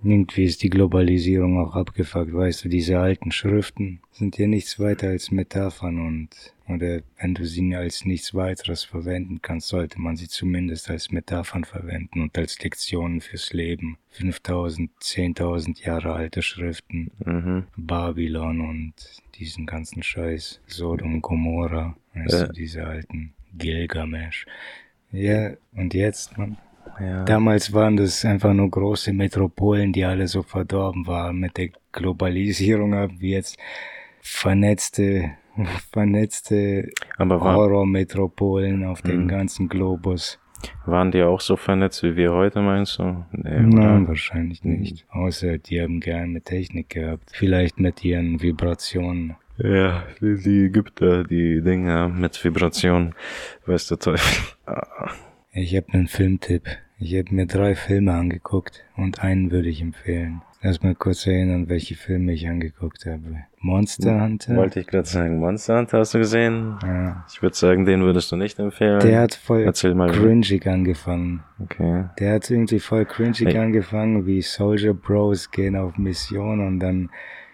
Speaker 1: Irgendwie ist die Globalisierung auch abgefuckt, weißt du, diese alten Schriften sind ja nichts weiter als Metaphern und oder wenn du sie als nichts weiteres verwenden kannst, sollte man sie zumindest als Metaphern verwenden und als Lektionen fürs Leben. 5000, 10.000 Jahre alte Schriften,
Speaker 2: Mhm.
Speaker 1: Babylon und diesen ganzen Scheiß, Sodom, Gomorra, weißt
Speaker 2: Ja.
Speaker 1: du, diese alten Gilgamesh. Ja, und jetzt, man,
Speaker 2: Ja.
Speaker 1: Damals waren das einfach nur große Metropolen, die alle so verdorben waren. Mit der Globalisierung haben wir jetzt vernetzte, vernetzte Horror-Metropolen auf dem
Speaker 2: Mhm.
Speaker 1: ganzen Globus.
Speaker 2: waren die auch so vernetzt wie wir heute, meinst du? Nee,
Speaker 1: Nein, wahrscheinlich nicht. Außer die haben geheime Technik gehabt. Vielleicht mit ihren Vibrationen.
Speaker 2: Ja, die, Ägypter, die Dinger mit Vibration, weiß der Teufel.
Speaker 1: Ich habe einen Filmtipp. Ich habe mir drei Filme angeguckt und einen würde ich empfehlen. Lass mal kurz erinnern, welche Filme ich angeguckt habe. Monster Hunter.
Speaker 2: Wollte ich gerade sagen, Monster Hunter hast du gesehen?
Speaker 1: Ja.
Speaker 2: Ich würde sagen, den würdest du nicht empfehlen.
Speaker 1: Der hat voll
Speaker 2: Erzähl mal.
Speaker 1: cringig angefangen.
Speaker 2: Okay.
Speaker 1: Der hat irgendwie voll cringig
Speaker 2: Hey.
Speaker 1: angefangen, wie Soldier Bros gehen auf Mission und dann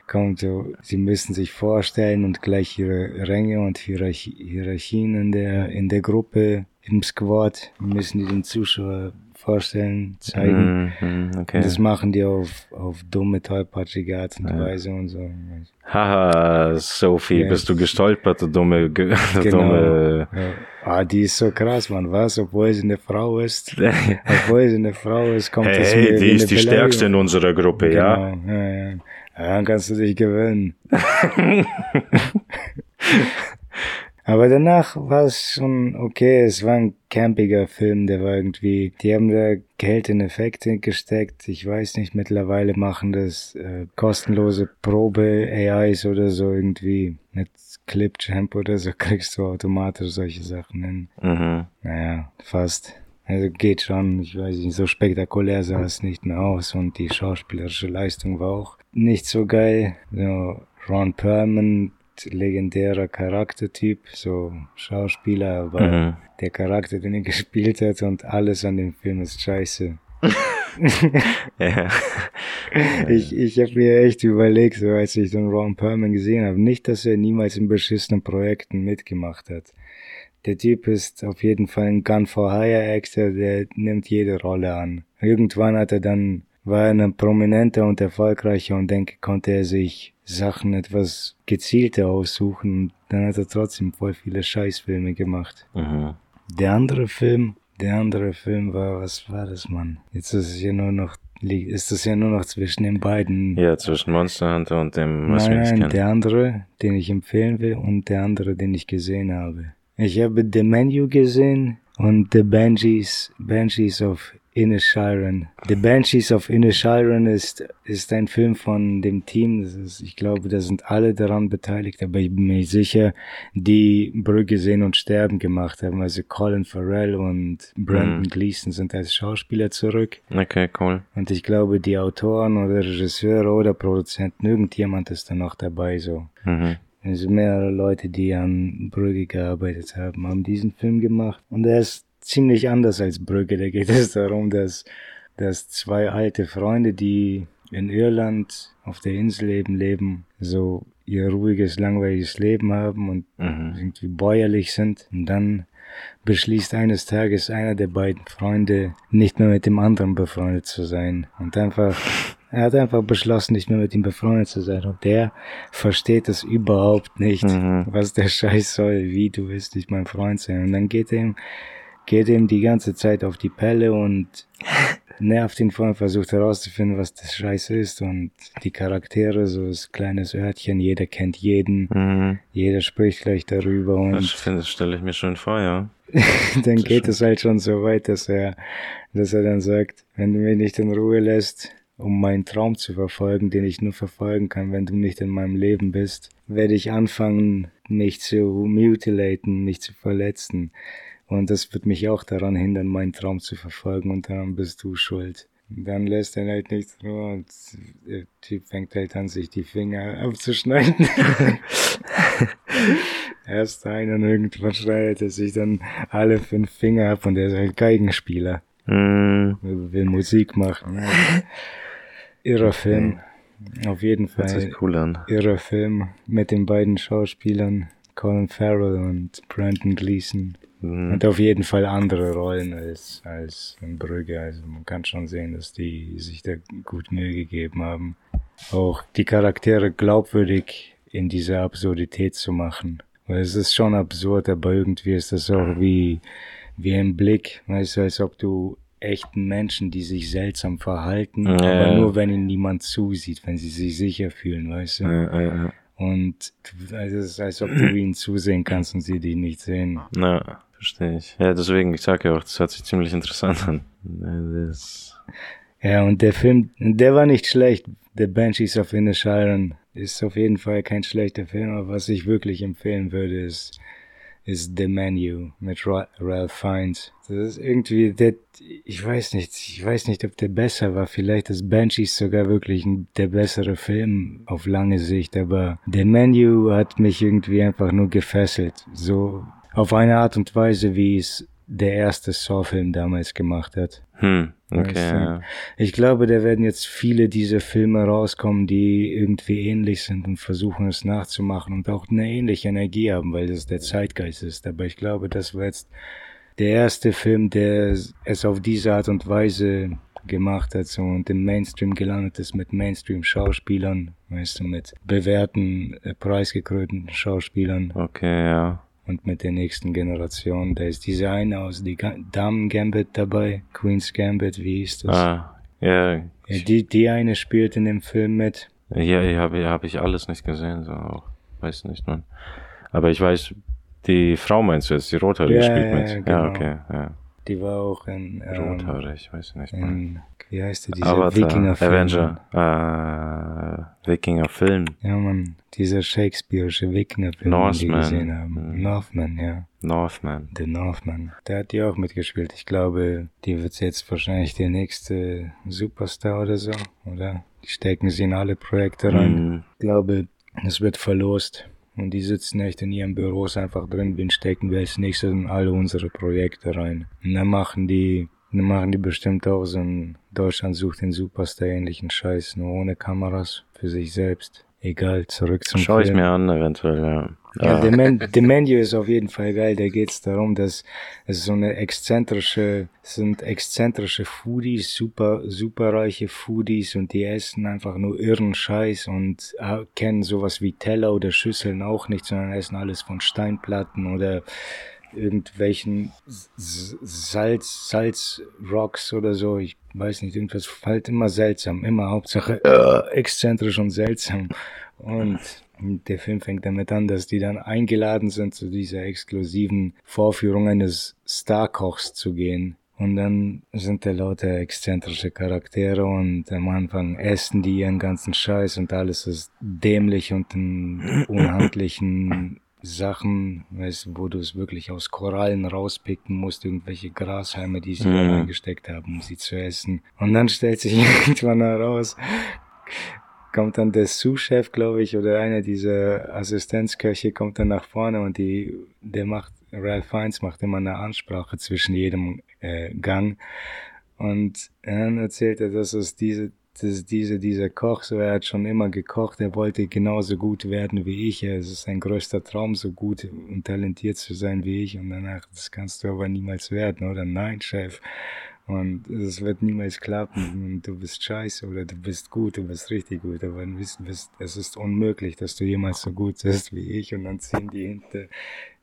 Speaker 1: kommt so, sie müssen sich vorstellen und gleich ihre Ränge und Hierarchie, Hierarchien in der, in der Gruppe, im Squad, müssen die den Zuschauer vorstellen, zeigen.
Speaker 2: Mhm, okay.
Speaker 1: Das machen die auf, auf dumme, tollpatschige Art und
Speaker 2: Ja.
Speaker 1: Weise und so.
Speaker 2: Haha, Sophie,
Speaker 1: Ja.
Speaker 2: bist du gestolpert, du dumme, ge- du
Speaker 1: Genau.
Speaker 2: dumme.
Speaker 1: Ja. Ah, die ist so krass, man, was? Obwohl sie eine Frau ist. Obwohl sie eine Frau ist, kommt mir
Speaker 2: Hey,
Speaker 1: wie
Speaker 2: die
Speaker 1: eine
Speaker 2: ist die stärkste in unserer Gruppe, ja?
Speaker 1: Genau, ja, ja. ja. Dann kannst du dich gewöhnen. Aber danach war es schon okay. Es war ein campiger Film, der war irgendwie, die haben da Geld in Effekte gesteckt. Ich weiß nicht, mittlerweile machen das äh, kostenlose Probe-AIs oder so irgendwie. Mit Clipchamp oder so kriegst du automatisch solche Sachen hin.
Speaker 2: Mhm.
Speaker 1: Naja, fast. Also geht schon, ich weiß nicht, so spektakulär sah es nicht mehr aus und die schauspielerische Leistung war auch nicht so geil. So Ron Perlman, legendärer Charaktertyp, so Schauspieler, aber
Speaker 2: Mhm.
Speaker 1: der Charakter, den er gespielt hat und alles an dem Film ist scheiße.
Speaker 2: Ja.
Speaker 1: Ich, ich habe mir echt überlegt, so als ich den Ron Perlman gesehen habe, nicht, dass er niemals in beschissenen Projekten mitgemacht hat. Der Typ ist auf jeden Fall ein Gun for Hire Actor, der nimmt jede Rolle an. Irgendwann hat er dann, war er ein prominenter und erfolgreicher und denke, konnte er sich Sachen etwas gezielter aussuchen und dann hat er trotzdem voll viele Scheißfilme gemacht.
Speaker 2: Mhm.
Speaker 1: Der andere Film, der andere Film war, was war das, Mann? Jetzt ist es ja nur noch, ist es ja nur noch zwischen den beiden.
Speaker 2: Ja, zwischen Monster Hunter und dem, was wir
Speaker 1: nein,
Speaker 2: nicht
Speaker 1: nein,
Speaker 2: kennen.
Speaker 1: der andere, den ich empfehlen will und der andere, den ich gesehen habe. Ich habe The Menu gesehen und The Banshees, Banshees of Inishiren. The Banshees of Inishiren ist, ist ein Film von dem Team, das ist, ich glaube, da sind alle daran beteiligt, aber ich bin mir sicher, die Brücke sehen und sterben gemacht haben. Also Colin Farrell und Brandon
Speaker 2: Mhm.
Speaker 1: Gleason sind als Schauspieler zurück.
Speaker 2: Okay, cool.
Speaker 1: Und ich glaube, die Autoren oder Regisseure oder Produzenten, irgendjemand ist da noch dabei, so.
Speaker 2: Mhm.
Speaker 1: Also mehrere Leute, die an Brügge gearbeitet haben, haben diesen Film gemacht. Und er ist ziemlich anders als Brügge. Da geht es darum, dass, dass zwei alte Freunde, die in Irland auf der Insel eben leben, so ihr ruhiges, langweiliges Leben haben und
Speaker 2: Mhm.
Speaker 1: irgendwie bäuerlich sind. Und dann beschließt eines Tages einer der beiden Freunde, nicht mehr mit dem anderen befreundet zu sein. Und einfach, er hat einfach beschlossen, nicht mehr mit ihm befreundet zu sein. Und der versteht es überhaupt nicht,
Speaker 2: Mhm.
Speaker 1: was der Scheiß soll, wie du willst nicht mein Freund sein. Und dann geht ihm, geht ihm die ganze Zeit auf die Pelle und nervt ihn vor und versucht herauszufinden, was das Scheiß ist. Und die Charaktere, so das kleines Örtchen, jeder kennt jeden,
Speaker 2: Mhm.
Speaker 1: jeder spricht gleich darüber und
Speaker 2: Das finde- stelle ich mir schon vor, ja.
Speaker 1: dann
Speaker 2: Das
Speaker 1: geht es halt schon so weit, dass er, dass er dann sagt, wenn du mich nicht in Ruhe lässt, um meinen Traum zu verfolgen, den ich nur verfolgen kann, wenn du nicht in meinem Leben bist, werde ich anfangen, mich zu mutilaten, mich zu verletzen. Und das wird mich auch daran hindern, meinen Traum zu verfolgen und daran bist du schuld. Dann lässt er halt nichts nur und der Typ fängt halt an, sich die Finger abzuschneiden. Erst ein und irgendwann schneidet er sich dann alle fünf Finger ab und er ist halt Geigenspieler.
Speaker 2: Mhm.
Speaker 1: Will Musik machen. Irrer Film. Auf jeden
Speaker 2: Hört
Speaker 1: Fall.
Speaker 2: sich cool an.
Speaker 1: Irrer Film mit den beiden Schauspielern. Colin Farrell und Brandon Gleason.
Speaker 2: Mhm.
Speaker 1: Und auf jeden Fall andere Rollen als, als in Brügge. Also man kann schon sehen, dass die sich da gut Mühe gegeben haben. Auch die Charaktere glaubwürdig in dieser Absurdität zu machen. Weil es ist schon absurd, aber irgendwie ist das auch wie, wie ein Blick, weißt du, als ob du echten Menschen, die sich seltsam verhalten,
Speaker 2: Ja,
Speaker 1: aber
Speaker 2: ja.
Speaker 1: nur wenn ihnen niemand zusieht, wenn sie sich sicher fühlen, weißt du.
Speaker 2: Ja, ja, ja.
Speaker 1: Und also es ist, als ob du ihnen zusehen kannst und sie die nicht sehen.
Speaker 2: Ja, verstehe ich. Ja, deswegen, ich sag ja auch, das hört sich ziemlich interessant an. Ja, Das,
Speaker 1: Ja, und der Film, der war nicht schlecht. The Banshees of Inisherin ist auf jeden Fall kein schlechter Film, aber was ich wirklich empfehlen würde, ist, ist The Menu mit Ra Ralph Fiennes. Das ist irgendwie, der, ich weiß nicht, ich weiß nicht, ob der besser war. Vielleicht ist Banshees sogar wirklich der bessere Film auf lange Sicht, aber The Menu hat mich irgendwie einfach nur gefesselt. So auf eine Art und Weise, wie es der erste Saw-Film damals gemacht hat.
Speaker 2: hm, okay,
Speaker 1: Weißt du? Ich glaube, da werden jetzt viele dieser Filme rauskommen, die irgendwie ähnlich sind und versuchen es nachzumachen und auch eine ähnliche Energie haben, weil das der Zeitgeist ist. Aber ich glaube, das war jetzt der erste Film, der es auf diese Art und Weise gemacht hat so, und im Mainstream gelandet ist mit Mainstream-Schauspielern, weißt du, mit bewährten, äh, preisgekrönten Schauspielern
Speaker 2: Okay, ja.
Speaker 1: Und mit der nächsten Generation. Da ist diese eine aus die Damen Gambit dabei, Queen's Gambit, wie hieß das?
Speaker 2: Ah, ja,
Speaker 1: Ja, die, die eine spielt in dem Film mit.
Speaker 2: ja, ja habe hab ich alles nicht gesehen, so auch. Weiß nicht, man. Aber ich weiß, die Frau meinst du jetzt, die Rothaarige
Speaker 1: Ja,
Speaker 2: spielt
Speaker 1: ja,
Speaker 2: mit.
Speaker 1: ja,
Speaker 2: Ja,
Speaker 1: genau.
Speaker 2: okay, ja.
Speaker 1: Die war auch in, ähm,
Speaker 2: Rothaarig, weiß nicht, man.
Speaker 1: in wie heißt die, dieser
Speaker 2: Avatar,
Speaker 1: Wikinger-Film.
Speaker 2: Avenger, äh, Wikinger-Film.
Speaker 1: Ja, man, dieser shakespearische Wikinger-Film, den
Speaker 2: Northman.
Speaker 1: gesehen haben.
Speaker 2: Mhm.
Speaker 1: Northman, ja.
Speaker 2: Northman.
Speaker 1: The Northman. Der hat die auch mitgespielt. Ich glaube, die wird jetzt wahrscheinlich der nächste Superstar oder so, oder? Die stecken sie in alle Projekte rein.
Speaker 2: Mhm.
Speaker 1: Ich glaube, es wird verlost. Und die sitzen echt in ihren Büros einfach drin, wen stecken wir als nächstes in alle unsere Projekte rein. Und dann machen die, machen die bestimmt auch so einen Deutschland sucht den Superstar ähnlichen Scheiß, nur ohne Kameras, für sich selbst. Egal, zurück zum
Speaker 2: Schau ich mir an, eventuell, ja.
Speaker 1: Ja,
Speaker 2: Ah,
Speaker 1: der, Men der Menu ist auf jeden Fall geil. Da geht's darum, dass es so eine exzentrische, es sind exzentrische Foodies, super, superreiche Foodies und die essen einfach nur irren Scheiß und äh, kennen sowas wie Teller oder Schüsseln auch nicht, sondern essen alles von Steinplatten oder irgendwelchen Salz, Salzrocks oder so. Ich weiß nicht, irgendwas halt immer seltsam, immer Hauptsache äh, exzentrisch und seltsam. Und der Film fängt damit an, dass die dann eingeladen sind, zu dieser exklusiven Vorführung eines Starkochs zu gehen. Und dann sind da lauter exzentrische Charaktere und am Anfang essen die ihren ganzen Scheiß und alles ist dämlich und in unhandlichen Sachen, weißt, wo du es wirklich aus Korallen rauspicken musst, irgendwelche Grashalme, die sie
Speaker 2: Mhm.
Speaker 1: da reingesteckt haben, um sie zu essen. Und dann stellt sich irgendwann heraus, kommt dann der Sous-Chef, glaube ich, oder einer dieser Assistenzköche kommt dann nach vorne und die, der macht, Ralph Fiennes macht immer eine Ansprache zwischen jedem äh, Gang und dann erzählt er, dass es diese, dass diese, dieser Koch, so er hat schon immer gekocht, er wollte genauso gut werden wie ich, es ist sein größter Traum, so gut und talentiert zu sein wie ich und danach, das kannst du aber niemals werden, oder? Nein, Chef. Und es wird niemals klappen. Und du bist scheiße oder du bist gut, du bist richtig gut. Aber du bist, bist, es ist unmöglich, dass du jemals so gut bist wie ich. Und dann ziehen die hinter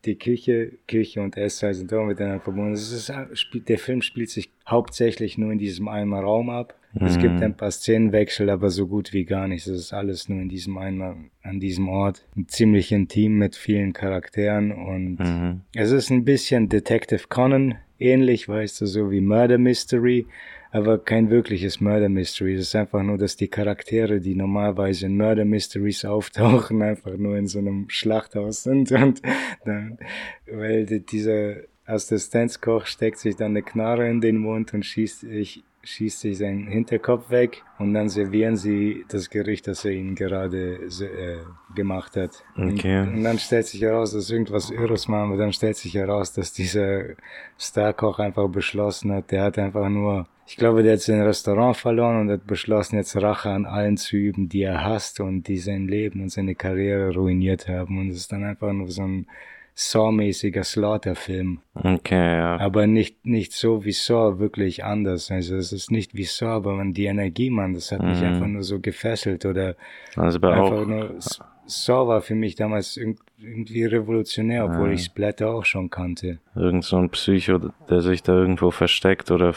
Speaker 1: die Küche, Küche und Esssaal sind auch miteinander verbunden. Es ist, der Film spielt sich hauptsächlich nur in diesem einen Raum ab. Es gibt ein paar Szenenwechsel, aber so gut wie gar nicht. Es ist alles nur in diesem einen, an diesem Ort. Ziemlich intim mit vielen Charakteren und
Speaker 2: Mhm.
Speaker 1: es ist ein bisschen Detective Conan ähnlich, weißt du, so wie Murder Mystery, aber kein wirkliches Murder Mystery. Es ist einfach nur, dass die Charaktere, die normalerweise in Murder Mysteries auftauchen, einfach nur in so einem Schlachthaus sind und dann, weil die- dieser Assistenzkoch steckt sich dann eine Knarre in den Mund und schießt sich schießt sich seinen Hinterkopf weg und dann servieren sie das Gericht, das er ihnen gerade äh, gemacht hat.
Speaker 2: Okay.
Speaker 1: Und, und, dann stellt sich heraus, dass irgendwas Irres machen, aber dann stellt sich heraus, dass dieser Starkoch einfach beschlossen hat, der hat einfach nur, ich glaube, der hat sein Restaurant verloren und hat beschlossen, jetzt Rache an allen zu üben, die er hasst und die sein Leben und seine Karriere ruiniert haben. Und es ist dann einfach nur so ein Saw-mäßiger Slaughter-Film.
Speaker 2: Okay, ja.
Speaker 1: Aber nicht, nicht so wie Saw, wirklich anders. Also es ist nicht wie Saw, aber man, die Energie, man, das hat mich
Speaker 2: Mhm.
Speaker 1: einfach nur so gefesselt oder
Speaker 2: Also
Speaker 1: einfach nur, Saw war für mich damals irg- irgendwie revolutionär, obwohl
Speaker 2: Ja.
Speaker 1: ich Splatter auch schon kannte.
Speaker 2: irgend so ein Psycho, der sich da irgendwo versteckt oder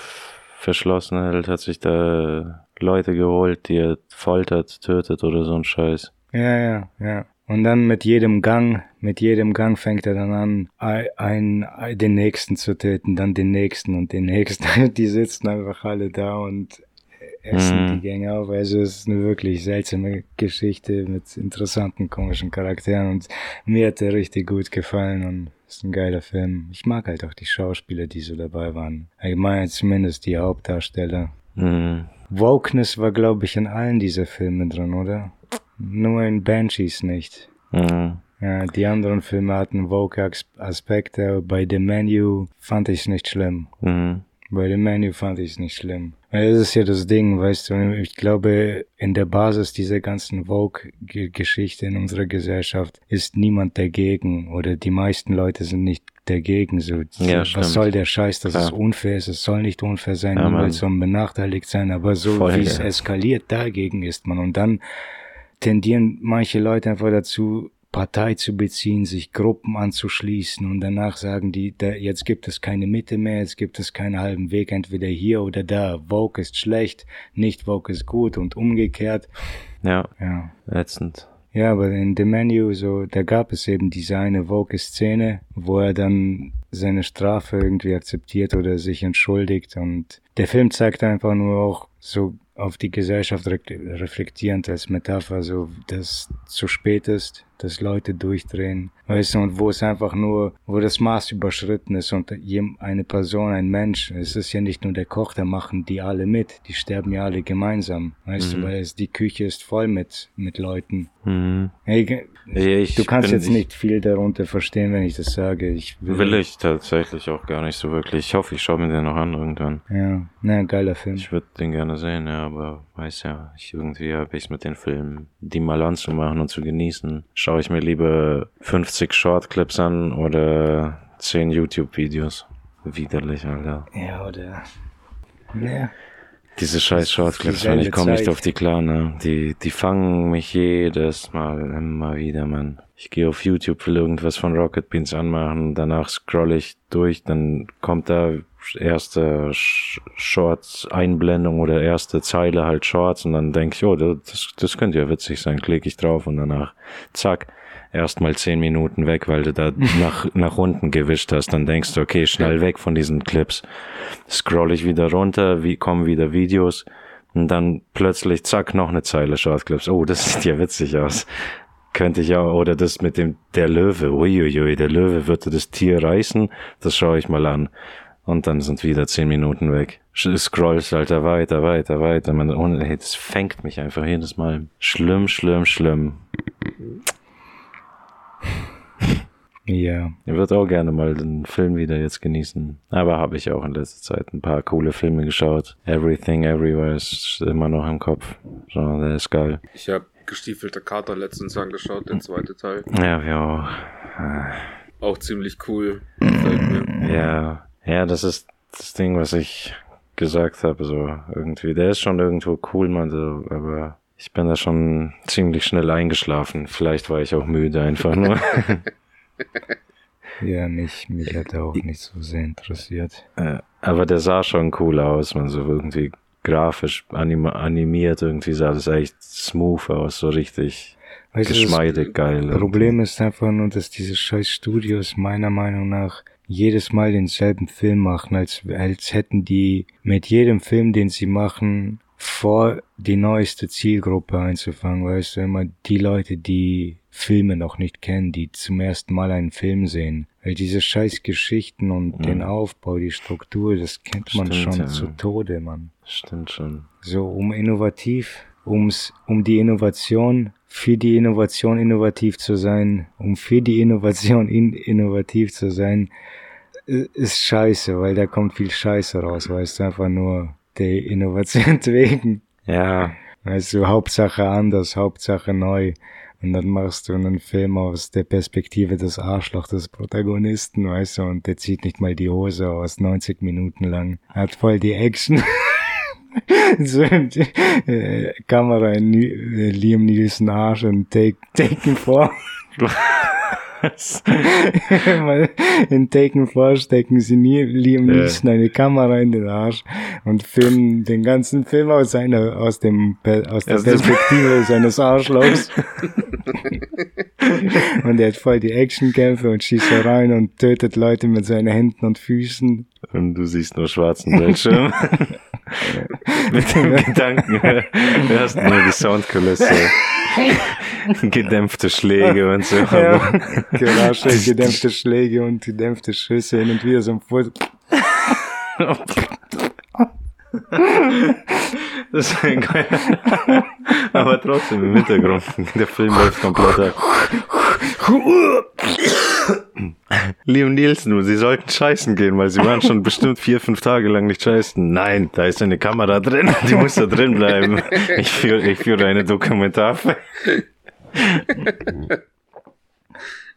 Speaker 2: verschlossen hält, hat sich da Leute geholt, die er foltert, tötet oder so ein Scheiß.
Speaker 1: Ja, ja, ja. Und dann mit jedem Gang, mit jedem Gang fängt er dann an, ein, ein, den nächsten zu töten, dann den nächsten und den nächsten. Die sitzen einfach alle da und essen
Speaker 2: Mhm.
Speaker 1: die Gänge auf. Also es ist eine wirklich seltsame Geschichte mit interessanten, komischen Charakteren und mir hat der richtig gut gefallen und ist ein geiler Film. Ich mag halt auch die Schauspieler, die so dabei waren. Allgemein zumindest die Hauptdarsteller.
Speaker 2: Mhm.
Speaker 1: Wokeness war, glaube ich, in allen dieser Filme drin, oder? Nur in Banshees nicht.
Speaker 2: Mhm.
Speaker 1: Ja, die anderen Filme hatten Woke-Aspekte. Bei The Menu fand ich es nicht schlimm.
Speaker 2: Mhm.
Speaker 1: Bei The Menu fand ich es nicht schlimm. Das ist ja das Ding, weißt du, ich glaube, in der Basis dieser ganzen Vogue-Geschichte in unserer Gesellschaft ist niemand dagegen oder die meisten Leute sind nicht dagegen. So,
Speaker 2: Ja,
Speaker 1: was
Speaker 2: stimmt.
Speaker 1: soll der Scheiß, dass es
Speaker 2: Klar.
Speaker 1: unfair ist? Es soll nicht unfair sein,
Speaker 2: Ja,
Speaker 1: niemand
Speaker 2: Mann.
Speaker 1: soll benachteiligt sein, aber so
Speaker 2: Voll,
Speaker 1: wie es eskaliert, dagegen ist man. Und dann tendieren manche Leute einfach dazu, Partei zu beziehen, sich Gruppen anzuschließen und danach sagen die, da, jetzt gibt es keine Mitte mehr, jetzt gibt es keinen halben Weg, entweder hier oder da. Vogue ist schlecht, nicht Vogue ist gut und umgekehrt.
Speaker 2: Ja,
Speaker 1: Ja.
Speaker 2: ätzend.
Speaker 1: Ja, aber in The Menu, so, da gab es eben diese eine Vogue-Szene, wo er dann seine Strafe irgendwie akzeptiert oder sich entschuldigt und der Film zeigt einfach nur auch so auf die Gesellschaft re reflektierend als Metapher, so, dass zu spät ist, dass Leute durchdrehen, weißt du, und wo es einfach nur, wo das Maß überschritten ist und eine Person, ein Mensch, es ist ja nicht nur der Koch, da machen die alle mit, die sterben ja alle gemeinsam, weißt
Speaker 2: Mhm.
Speaker 1: du, weil es, die Küche ist voll mit, mit Leuten.
Speaker 2: Mhm.
Speaker 1: Hey,
Speaker 2: ich
Speaker 1: du kannst jetzt
Speaker 2: ich-
Speaker 1: nicht viel darunter verstehen, wenn ich das sage. Ich will,
Speaker 2: Will ich tatsächlich auch gar nicht so wirklich. Ich hoffe, ich schaue mir den noch an irgendwann.
Speaker 1: Ja, na, geiler Film.
Speaker 2: Ich würde den gerne sehen, ja, aber weiß ja, ich irgendwie habe ich mit den Filmen, die mal anzumachen und zu genießen, schaue ich mir lieber 50 Shortclips an oder 10 YouTube-Videos. Widerlich, Alter.
Speaker 1: Ja, oder? Ja.
Speaker 2: Diese scheiß Shortclips, man, ich komme nicht auf die klar, ne? Die, die fangen mich jedes Mal immer wieder, Mann. Ich gehe auf YouTube, will irgendwas von Rocket Beans anmachen, danach scroll ich durch, dann kommt da erste Sh- Shorts-Einblendung oder erste Zeile halt Shorts und dann denke ich, oh, das, das könnte ja witzig sein, klicke ich drauf und danach, zack, erstmal zehn Minuten weg, weil du da nach, nach unten gewischt hast. Dann denkst du, okay, schnell weg von diesen Clips. Scroll ich wieder runter, wie kommen wieder Videos und dann plötzlich, zack, noch eine Zeile Shortclips. Oh, das sieht ja witzig aus. Könnte ich auch, oder das mit dem, der Löwe, uiuiui, der Löwe würde das Tier reißen, das schaue ich mal an. Und dann sind wieder zehn Minuten weg. Scrollst Alter weiter, weiter, weiter. Man, ohne, hey, das fängt mich einfach jedes Mal. Schlimm, schlimm, schlimm.
Speaker 1: Ja.
Speaker 2: Ich würde auch gerne mal den Film wieder jetzt genießen. Aber habe ich auch in letzter Zeit ein paar coole Filme geschaut. Everything Everywhere ist immer noch im Kopf. So, der ist geil.
Speaker 3: Ich habe gestiefelte Kater letztens angeschaut, den zweiten Teil.
Speaker 2: Ja, wir auch.
Speaker 3: Auch ziemlich cool. Gefällt mir.
Speaker 2: Ja, ja, das ist das Ding, was ich gesagt habe. So irgendwie, der ist schon irgendwo cool, man, so, aber ich bin da schon ziemlich schnell eingeschlafen. Vielleicht war ich auch müde einfach nur.
Speaker 1: Ja, mich, mich hat er auch nicht so sehr interessiert.
Speaker 2: Äh, aber der sah schon cool aus, man so irgendwie grafisch anim animiert, irgendwie sah das echt smooth aus, so richtig
Speaker 1: Weißt das
Speaker 2: geschmeidig geil.
Speaker 1: Problem ist einfach nur, dass diese scheiß Studios meiner Meinung nach jedes Mal denselben Film machen, als, als hätten die mit jedem Film, den sie machen, vor die neueste Zielgruppe einzufangen, weißt du, immer die Leute, die Filme noch nicht kennen, die zum ersten Mal einen Film sehen. Weil diese scheiß Geschichten und
Speaker 2: Mhm.
Speaker 1: den Aufbau, die Struktur, das kennt man
Speaker 2: Stimmt,
Speaker 1: schon
Speaker 2: ja.
Speaker 1: zu Tode, Mann.
Speaker 2: Stimmt schon.
Speaker 1: So, um innovativ, ums, um die Innovation, für die Innovation innovativ zu sein, um für die Innovation in, innovativ zu sein, i- ist scheiße, weil da kommt viel Scheiße raus, weißt du, einfach nur der Innovation wegen.
Speaker 2: Ja,
Speaker 1: Weißt du, Hauptsache anders, Hauptsache neu. Und dann machst du einen Film aus der Perspektive des Arschloch des Protagonisten, weißt du, und der zieht nicht mal die Hose aus, 90 Minuten lang. Hat voll die Action. so, äh, Kamera in äh, Liam Nielsen Arsch und take, Taken vor. Mal in Taken vor stecken sie nie Liam. Neeson eine Kamera in den Arsch und filmen den ganzen Film aus seiner, aus dem, aus der Perspektive seines Arschlochs. und er hat voll die Actionkämpfe und Schießereien und tötet Leute mit seinen Händen und Füßen.
Speaker 2: und du siehst nur schwarzen Bildschirm. Mit dem Gedanken, du hast nur die Soundkulisse. Gedämpfte Schläge und so.
Speaker 1: Ja. Gerasche, gedämpfte Schläge und gedämpfte Schüsse hin und wieder so ein Fuß.
Speaker 2: Das ist ein geil. Aber trotzdem im Hintergrund. Der Film läuft komplett ab. Liam Nielsen, sie sollten scheißen gehen, weil sie waren schon bestimmt vier, fünf Tage lang nicht scheißen. Nein, da ist eine Kamera drin, die muss da drin bleiben. Ich führe, ich führe eine Dokumentarfilm.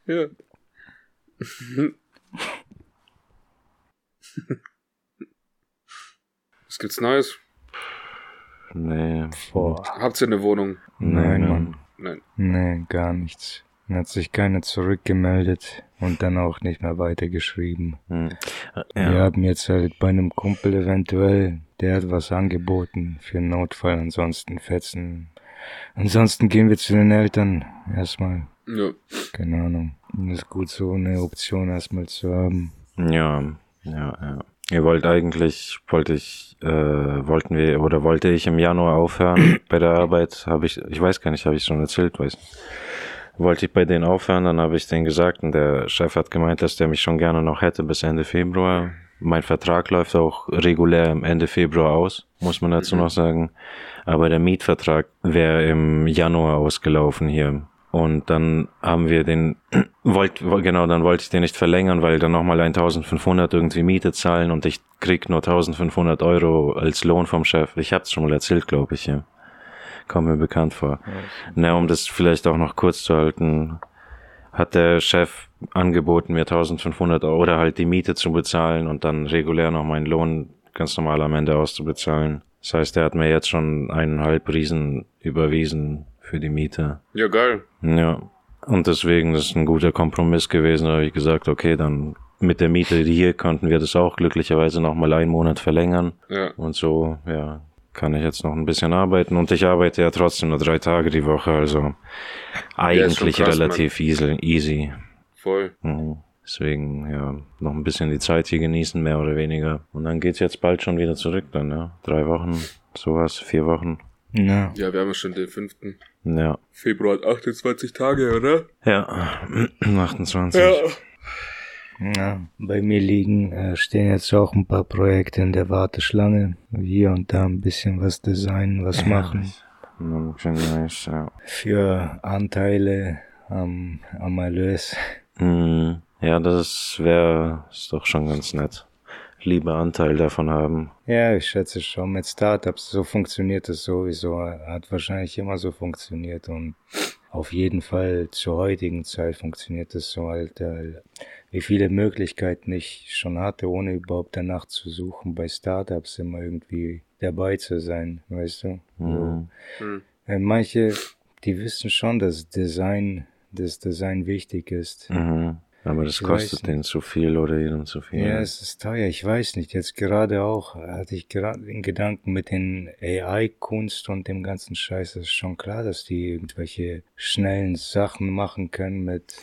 Speaker 3: Ja. Was gibt's Neues?
Speaker 2: Nee,
Speaker 1: Boah.
Speaker 3: Habt ihr eine Wohnung?
Speaker 1: Nein, Mann.
Speaker 3: Nein.
Speaker 1: Nee, gar nichts. Dann hat sich keiner zurückgemeldet und dann auch nicht mehr weitergeschrieben.
Speaker 2: Hm.
Speaker 1: Wir
Speaker 2: Ja,
Speaker 1: haben jetzt halt bei einem Kumpel eventuell, der hat was angeboten für einen Notfall, ansonsten fetzen. Ansonsten gehen wir zu den Eltern erstmal.
Speaker 3: Ja.
Speaker 1: Keine Ahnung. Das ist gut, so eine Option erstmal zu haben.
Speaker 2: ja, ja, ja. Ihr wollt eigentlich, wollte ich, äh, wollten wir, oder wollte ich im Januar aufhören bei der Arbeit, habe ich, ich weiß gar nicht, habe ich schon erzählt, weiß nicht. Wollte ich bei denen aufhören, dann habe ich denen gesagt und der Chef hat gemeint, dass der mich schon gerne noch hätte bis Ende Februar. Mein Vertrag läuft auch regulär Ende Februar aus, muss man dazu noch sagen. Aber der Mietvertrag wäre im Januar ausgelaufen hier. Und dann haben wir den, wollt, genau, dann wollte ich den nicht verlängern, weil dann nochmal 1500 irgendwie Miete zahlen und ich krieg nur 1500 Euro als Lohn vom Chef. Ich hab's schon mal erzählt, glaube ich, ja. Kommt mir bekannt vor. Na, um das vielleicht auch noch kurz zu halten, hat der Chef angeboten, mir 1500 Euro oder halt die Miete zu bezahlen und dann regulär noch meinen Lohn ganz normal am Ende auszubezahlen. Das heißt, er hat mir jetzt schon eineinhalb Riesen überwiesen für die Miete.
Speaker 3: Ja, geil.
Speaker 2: Ja. Und deswegen ist es ein guter Kompromiss gewesen. Da habe ich gesagt, okay, dann mit der Miete hier konnten wir das auch glücklicherweise noch mal einen Monat verlängern.
Speaker 3: Ja.
Speaker 2: Und so, ja, kann ich jetzt noch ein bisschen arbeiten. Und ich arbeite ja trotzdem nur drei Tage die Woche, also eigentlich
Speaker 3: krass,
Speaker 2: relativ easy. easy.
Speaker 3: Voll.
Speaker 2: Mhm. Deswegen, ja, noch ein bisschen die Zeit hier genießen, mehr oder weniger. Und dann geht's jetzt bald schon wieder zurück dann, ja. Drei Wochen, sowas, vier Wochen.
Speaker 1: Na,
Speaker 3: Ja, wir haben ja schon den 5.
Speaker 2: Ja.
Speaker 3: Februar, 28 Tage, oder?
Speaker 2: Ja, 28.
Speaker 1: Ja, bei mir liegen, äh, stehen jetzt auch ein paar Projekte in der Warteschlange. Hier und da ein bisschen was designen, was machen.
Speaker 2: Ja.
Speaker 1: Für Anteile am, am Erlös.
Speaker 2: Mhm. Ja, das wäre, ist doch schon ganz nett. Lieber Anteil davon haben.
Speaker 1: Ja, ich schätze schon mit Startups, so funktioniert es sowieso. Hat wahrscheinlich immer so funktioniert und auf jeden Fall zur heutigen Zeit funktioniert es so halt, wie viele Möglichkeiten ich schon hatte, ohne überhaupt danach zu suchen, bei Startups immer irgendwie dabei zu sein, weißt du? So.
Speaker 2: Mhm.
Speaker 3: Hm.
Speaker 1: Äh, Manche, die wissen schon, dass Design, dass Design wichtig ist.
Speaker 2: Mhm. Aber das
Speaker 1: Ich
Speaker 2: kostet denen zu viel oder jedem zu viel.
Speaker 1: Ja, es ist teuer. Ich weiß nicht. Jetzt gerade auch hatte ich gerade den Gedanken mit den AI-Kunst und dem ganzen Scheiß. Es ist schon klar, dass die irgendwelche schnellen Sachen machen können mit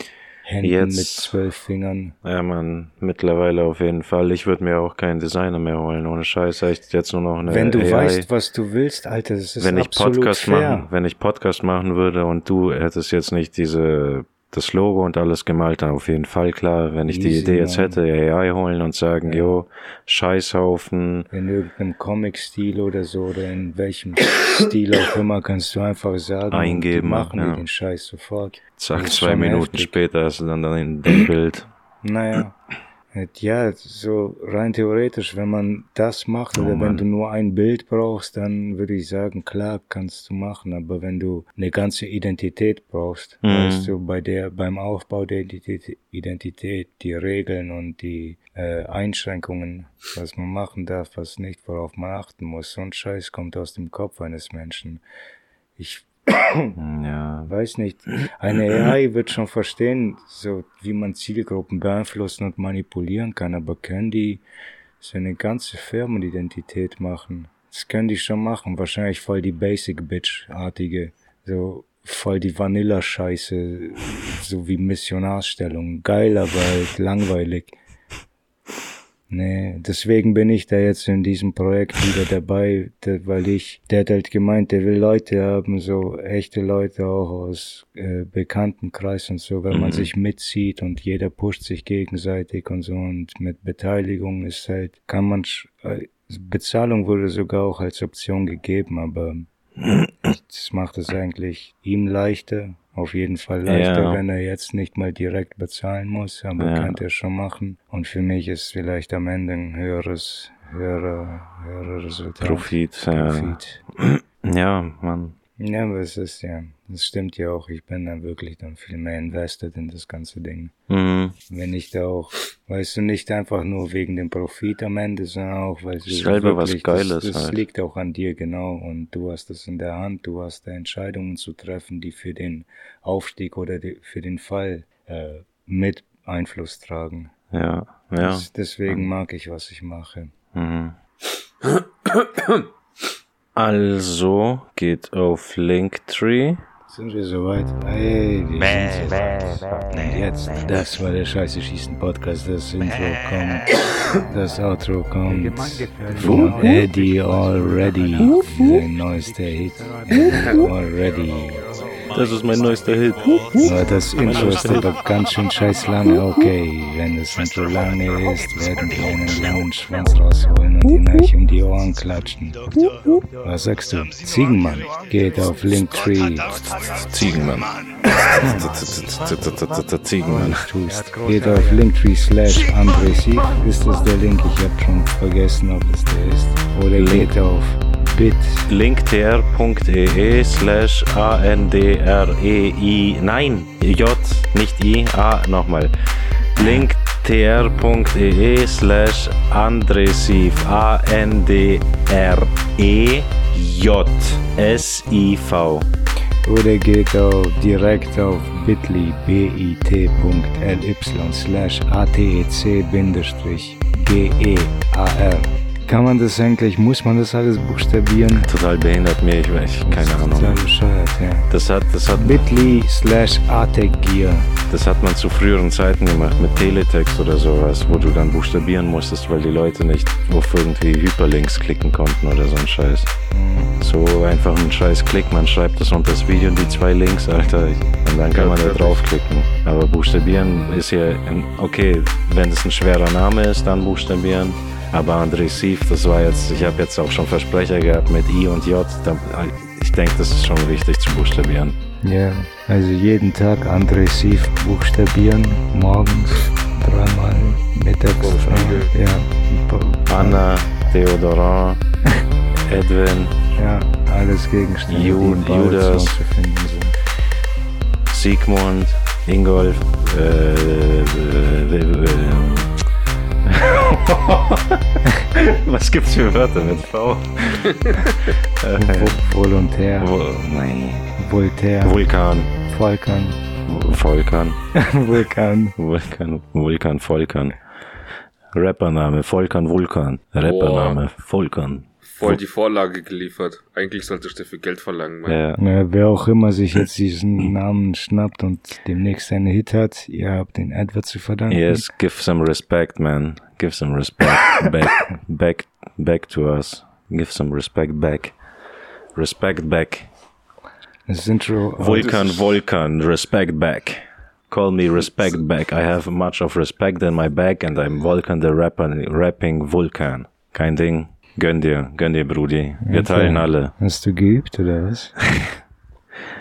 Speaker 1: Händen
Speaker 2: Jetzt-
Speaker 1: mit zwölf Fingern.
Speaker 2: Ja, man, mittlerweile auf jeden Fall. Ich würde mir auch keinen Designer mehr holen, ohne Scheiß. Echt jetzt nur noch eine
Speaker 1: Wenn du
Speaker 2: AI.
Speaker 1: weißt, was du willst, Alter, das ist
Speaker 2: wenn ich
Speaker 1: absolut
Speaker 2: Podcast
Speaker 1: fair.
Speaker 2: machen, wenn ich Podcast machen würde und du hättest jetzt nicht diese das Logo und alles gemalt, dann auf jeden Fall klar, wenn ich die
Speaker 1: Easy,
Speaker 2: Idee jetzt hätte, AI holen und sagen,
Speaker 1: Ja.
Speaker 2: jo, Scheißhaufen,
Speaker 1: In irgendeinem Comic-Stil oder so oder in welchem Stil auch immer kannst du einfach sagen,
Speaker 2: Eingeben,
Speaker 1: die machen
Speaker 2: ja.
Speaker 1: die den Scheiß sofort.
Speaker 2: zack, zwei Minuten
Speaker 1: heftig.
Speaker 2: später hast du dann, dann in dem Bild.
Speaker 1: Naja, ja, so rein theoretisch, wenn man das macht
Speaker 2: Oh,
Speaker 1: oder
Speaker 2: Mann.
Speaker 1: wenn du nur ein Bild brauchst, dann würde ich sagen, klar, kannst du machen, aber wenn du eine ganze Identität brauchst,
Speaker 2: Mhm.
Speaker 1: weißt du, bei der, beim Aufbau der Identität, Identität die Regeln und die äh, Einschränkungen, was man machen darf, was nicht, worauf man achten muss, so ein Scheiß kommt aus dem Kopf eines Menschen. Ich
Speaker 2: Ja,
Speaker 1: weiß nicht. Eine AI wird schon verstehen, so wie man Zielgruppen beeinflussen und manipulieren kann, aber können die so eine ganze Firmenidentität machen? Das können die schon machen. Wahrscheinlich voll die Basic Bitch-artige, so voll die Vanilla-Scheiße, so wie Missionarsstellung. Geil, aber halt langweilig. Nee, deswegen bin ich da jetzt in diesem Projekt wieder dabei, da- weil ich, der hat halt gemeint, der will Leute haben, so echte Leute auch aus äh, Bekanntenkreis und so, wenn man
Speaker 2: Mhm.
Speaker 1: sich mitzieht und jeder pusht sich gegenseitig und so und mit Beteiligung ist halt, kann man, sch- äh, Bezahlung wurde sogar auch als Option gegeben, aber das macht es eigentlich ihm leichter, auf jeden Fall leichter,
Speaker 2: Ja.
Speaker 1: wenn er jetzt nicht mal direkt bezahlen muss, aber
Speaker 2: Ja.
Speaker 1: könnte er schon machen. Und für mich ist vielleicht am Ende ein höheres, höherer, höherer Resultat.
Speaker 2: Profit, ja.
Speaker 1: Profit.
Speaker 2: Ja, Mann.
Speaker 1: Ja, aber es ist ja, das stimmt ja auch. Ich bin dann wirklich dann viel mehr invested in das ganze Ding.
Speaker 2: Mhm.
Speaker 1: Wenn ich da auch, weißt du, nicht einfach nur wegen dem Profit am Ende, sondern auch, weil du
Speaker 2: Selber was
Speaker 1: wirklich,
Speaker 2: Geiles
Speaker 1: das, das
Speaker 2: halt.
Speaker 1: liegt auch an dir, genau, und du hast es in der Hand, du hast da Entscheidungen zu treffen, die für den Aufstieg oder die, für den Fall äh, mit Einfluss tragen.
Speaker 2: Ja, ja.
Speaker 1: Das, deswegen mag ich, was ich mache.
Speaker 2: Mhm. Also geht auf Linktree.
Speaker 1: Sind wir soweit? Hey, wir sind soweit. Und jetzt, das war der Scheiße Schießen Podcast. Das Intro kommt, das Outro kommt von Eddie Already. Sein neuester Hit. Eddie Already.
Speaker 2: Das ist mein neuester Hit.
Speaker 1: Aber das Intro ist aber ganz schön scheiß lange. Okay, wenn das Intro lange ist, werden wir einen langen Schwanz rausholen und ihn euch um die Ohren klatschen. Was sagst du? Ziegenmann geht auf Linktree.
Speaker 2: Ziegenmann. Ziegenmann.
Speaker 1: Geht auf Linktree slash Andresiv. Ist das der Link? Ich hab schon vergessen, ob es der ist. Oder geht auf bit.
Speaker 2: linktr.ee slash A-N-D-R-E-I, nein, J, nicht I, A, nochmal. linktr.ee slash andresiv, A-N-D-R-E-J-S-I-V.
Speaker 1: Oder geht auf direkt auf bit.ly bit.ly slash atec bindestrich G-E-A-R. Kann man das eigentlich, muss man das alles buchstabieren?
Speaker 2: Total behindert mir, ich weiß, keine
Speaker 1: Total
Speaker 2: Ahnung.
Speaker 1: bescheuert, ja.
Speaker 2: Das hat, das hat,
Speaker 1: bit.ly slash atecgear.
Speaker 2: das hat man zu früheren Zeiten gemacht mit Teletext oder sowas, wo du dann buchstabieren musstest, weil die Leute nicht auf irgendwie Hyperlinks klicken konnten oder so ein Scheiß. So einfach ein scheiß Klick, man schreibt das unter das Video, die zwei Links, Alter, und dann kann
Speaker 3: Ja,
Speaker 2: man da draufklicken. Aber buchstabieren ist ja, okay, wenn es ein schwerer Name ist, dann buchstabieren. Aber Andresiv, das war jetzt, ich habe jetzt auch schon Versprecher gehabt mit I und J. Ich denke, das ist schon wichtig zu buchstabieren.
Speaker 1: Ja, also jeden Tag aggressiv buchstabieren, morgens dreimal, mittags dreimal, ja,
Speaker 2: Anna, Theodora, Edwin,
Speaker 1: ja, alles Gegenstände, die
Speaker 2: Ju-
Speaker 1: im Badezimmer
Speaker 2: Judas.
Speaker 1: zu finden sind.
Speaker 2: Sigmund, Ingolf, äh, äh, äh, Was gibt's für Wörter mit V? äh,
Speaker 1: Vo- Volontär,
Speaker 2: nein.
Speaker 1: Voltaire,
Speaker 2: Vulkan,
Speaker 1: Volkan,
Speaker 2: Volkan,
Speaker 1: Vulkan.
Speaker 2: Vulkan, Vulkan, Volkan. Rappername, Volkan, Vulkan. Rappername, Volkan.
Speaker 3: Voll die Vorlage geliefert. Eigentlich sollte ich dafür Geld verlangen. Mann.
Speaker 2: Ja,
Speaker 1: Ja, wer auch immer sich jetzt diesen Namen schnappt und demnächst einen Hit hat, ihr habt den Edward zu verdanken.
Speaker 2: yes, give some respect, man. Give some respect back, back, back to us. Give some respect back. Respect back.
Speaker 1: Das Intro.
Speaker 2: Vulkan, Vulkan, respect back. Call me respect back. I have much of respect in my bag and I'm Vulcan the Rapper, rapping Vulcan. Kein Ding. Gönn dir, gönn dir, Brudi. Wir teilen alle.
Speaker 1: Hast du geübt oder was?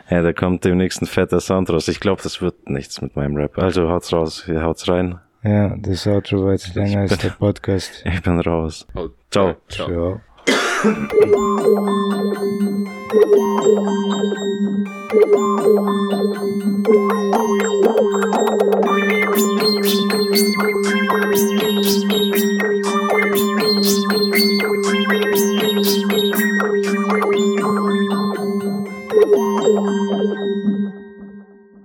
Speaker 2: Ja, da kommt demnächst ein fetter Sound raus. Ich glaube, das wird nichts mit meinem Rap. Also haut's raus, haut's rein.
Speaker 1: Ja, das Outro war jetzt länger als
Speaker 2: bin-
Speaker 1: der Podcast.
Speaker 2: Ich bin raus.
Speaker 3: Haut-
Speaker 2: Ciao.
Speaker 3: Ciao.
Speaker 1: Ciao.
Speaker 4: Thank you.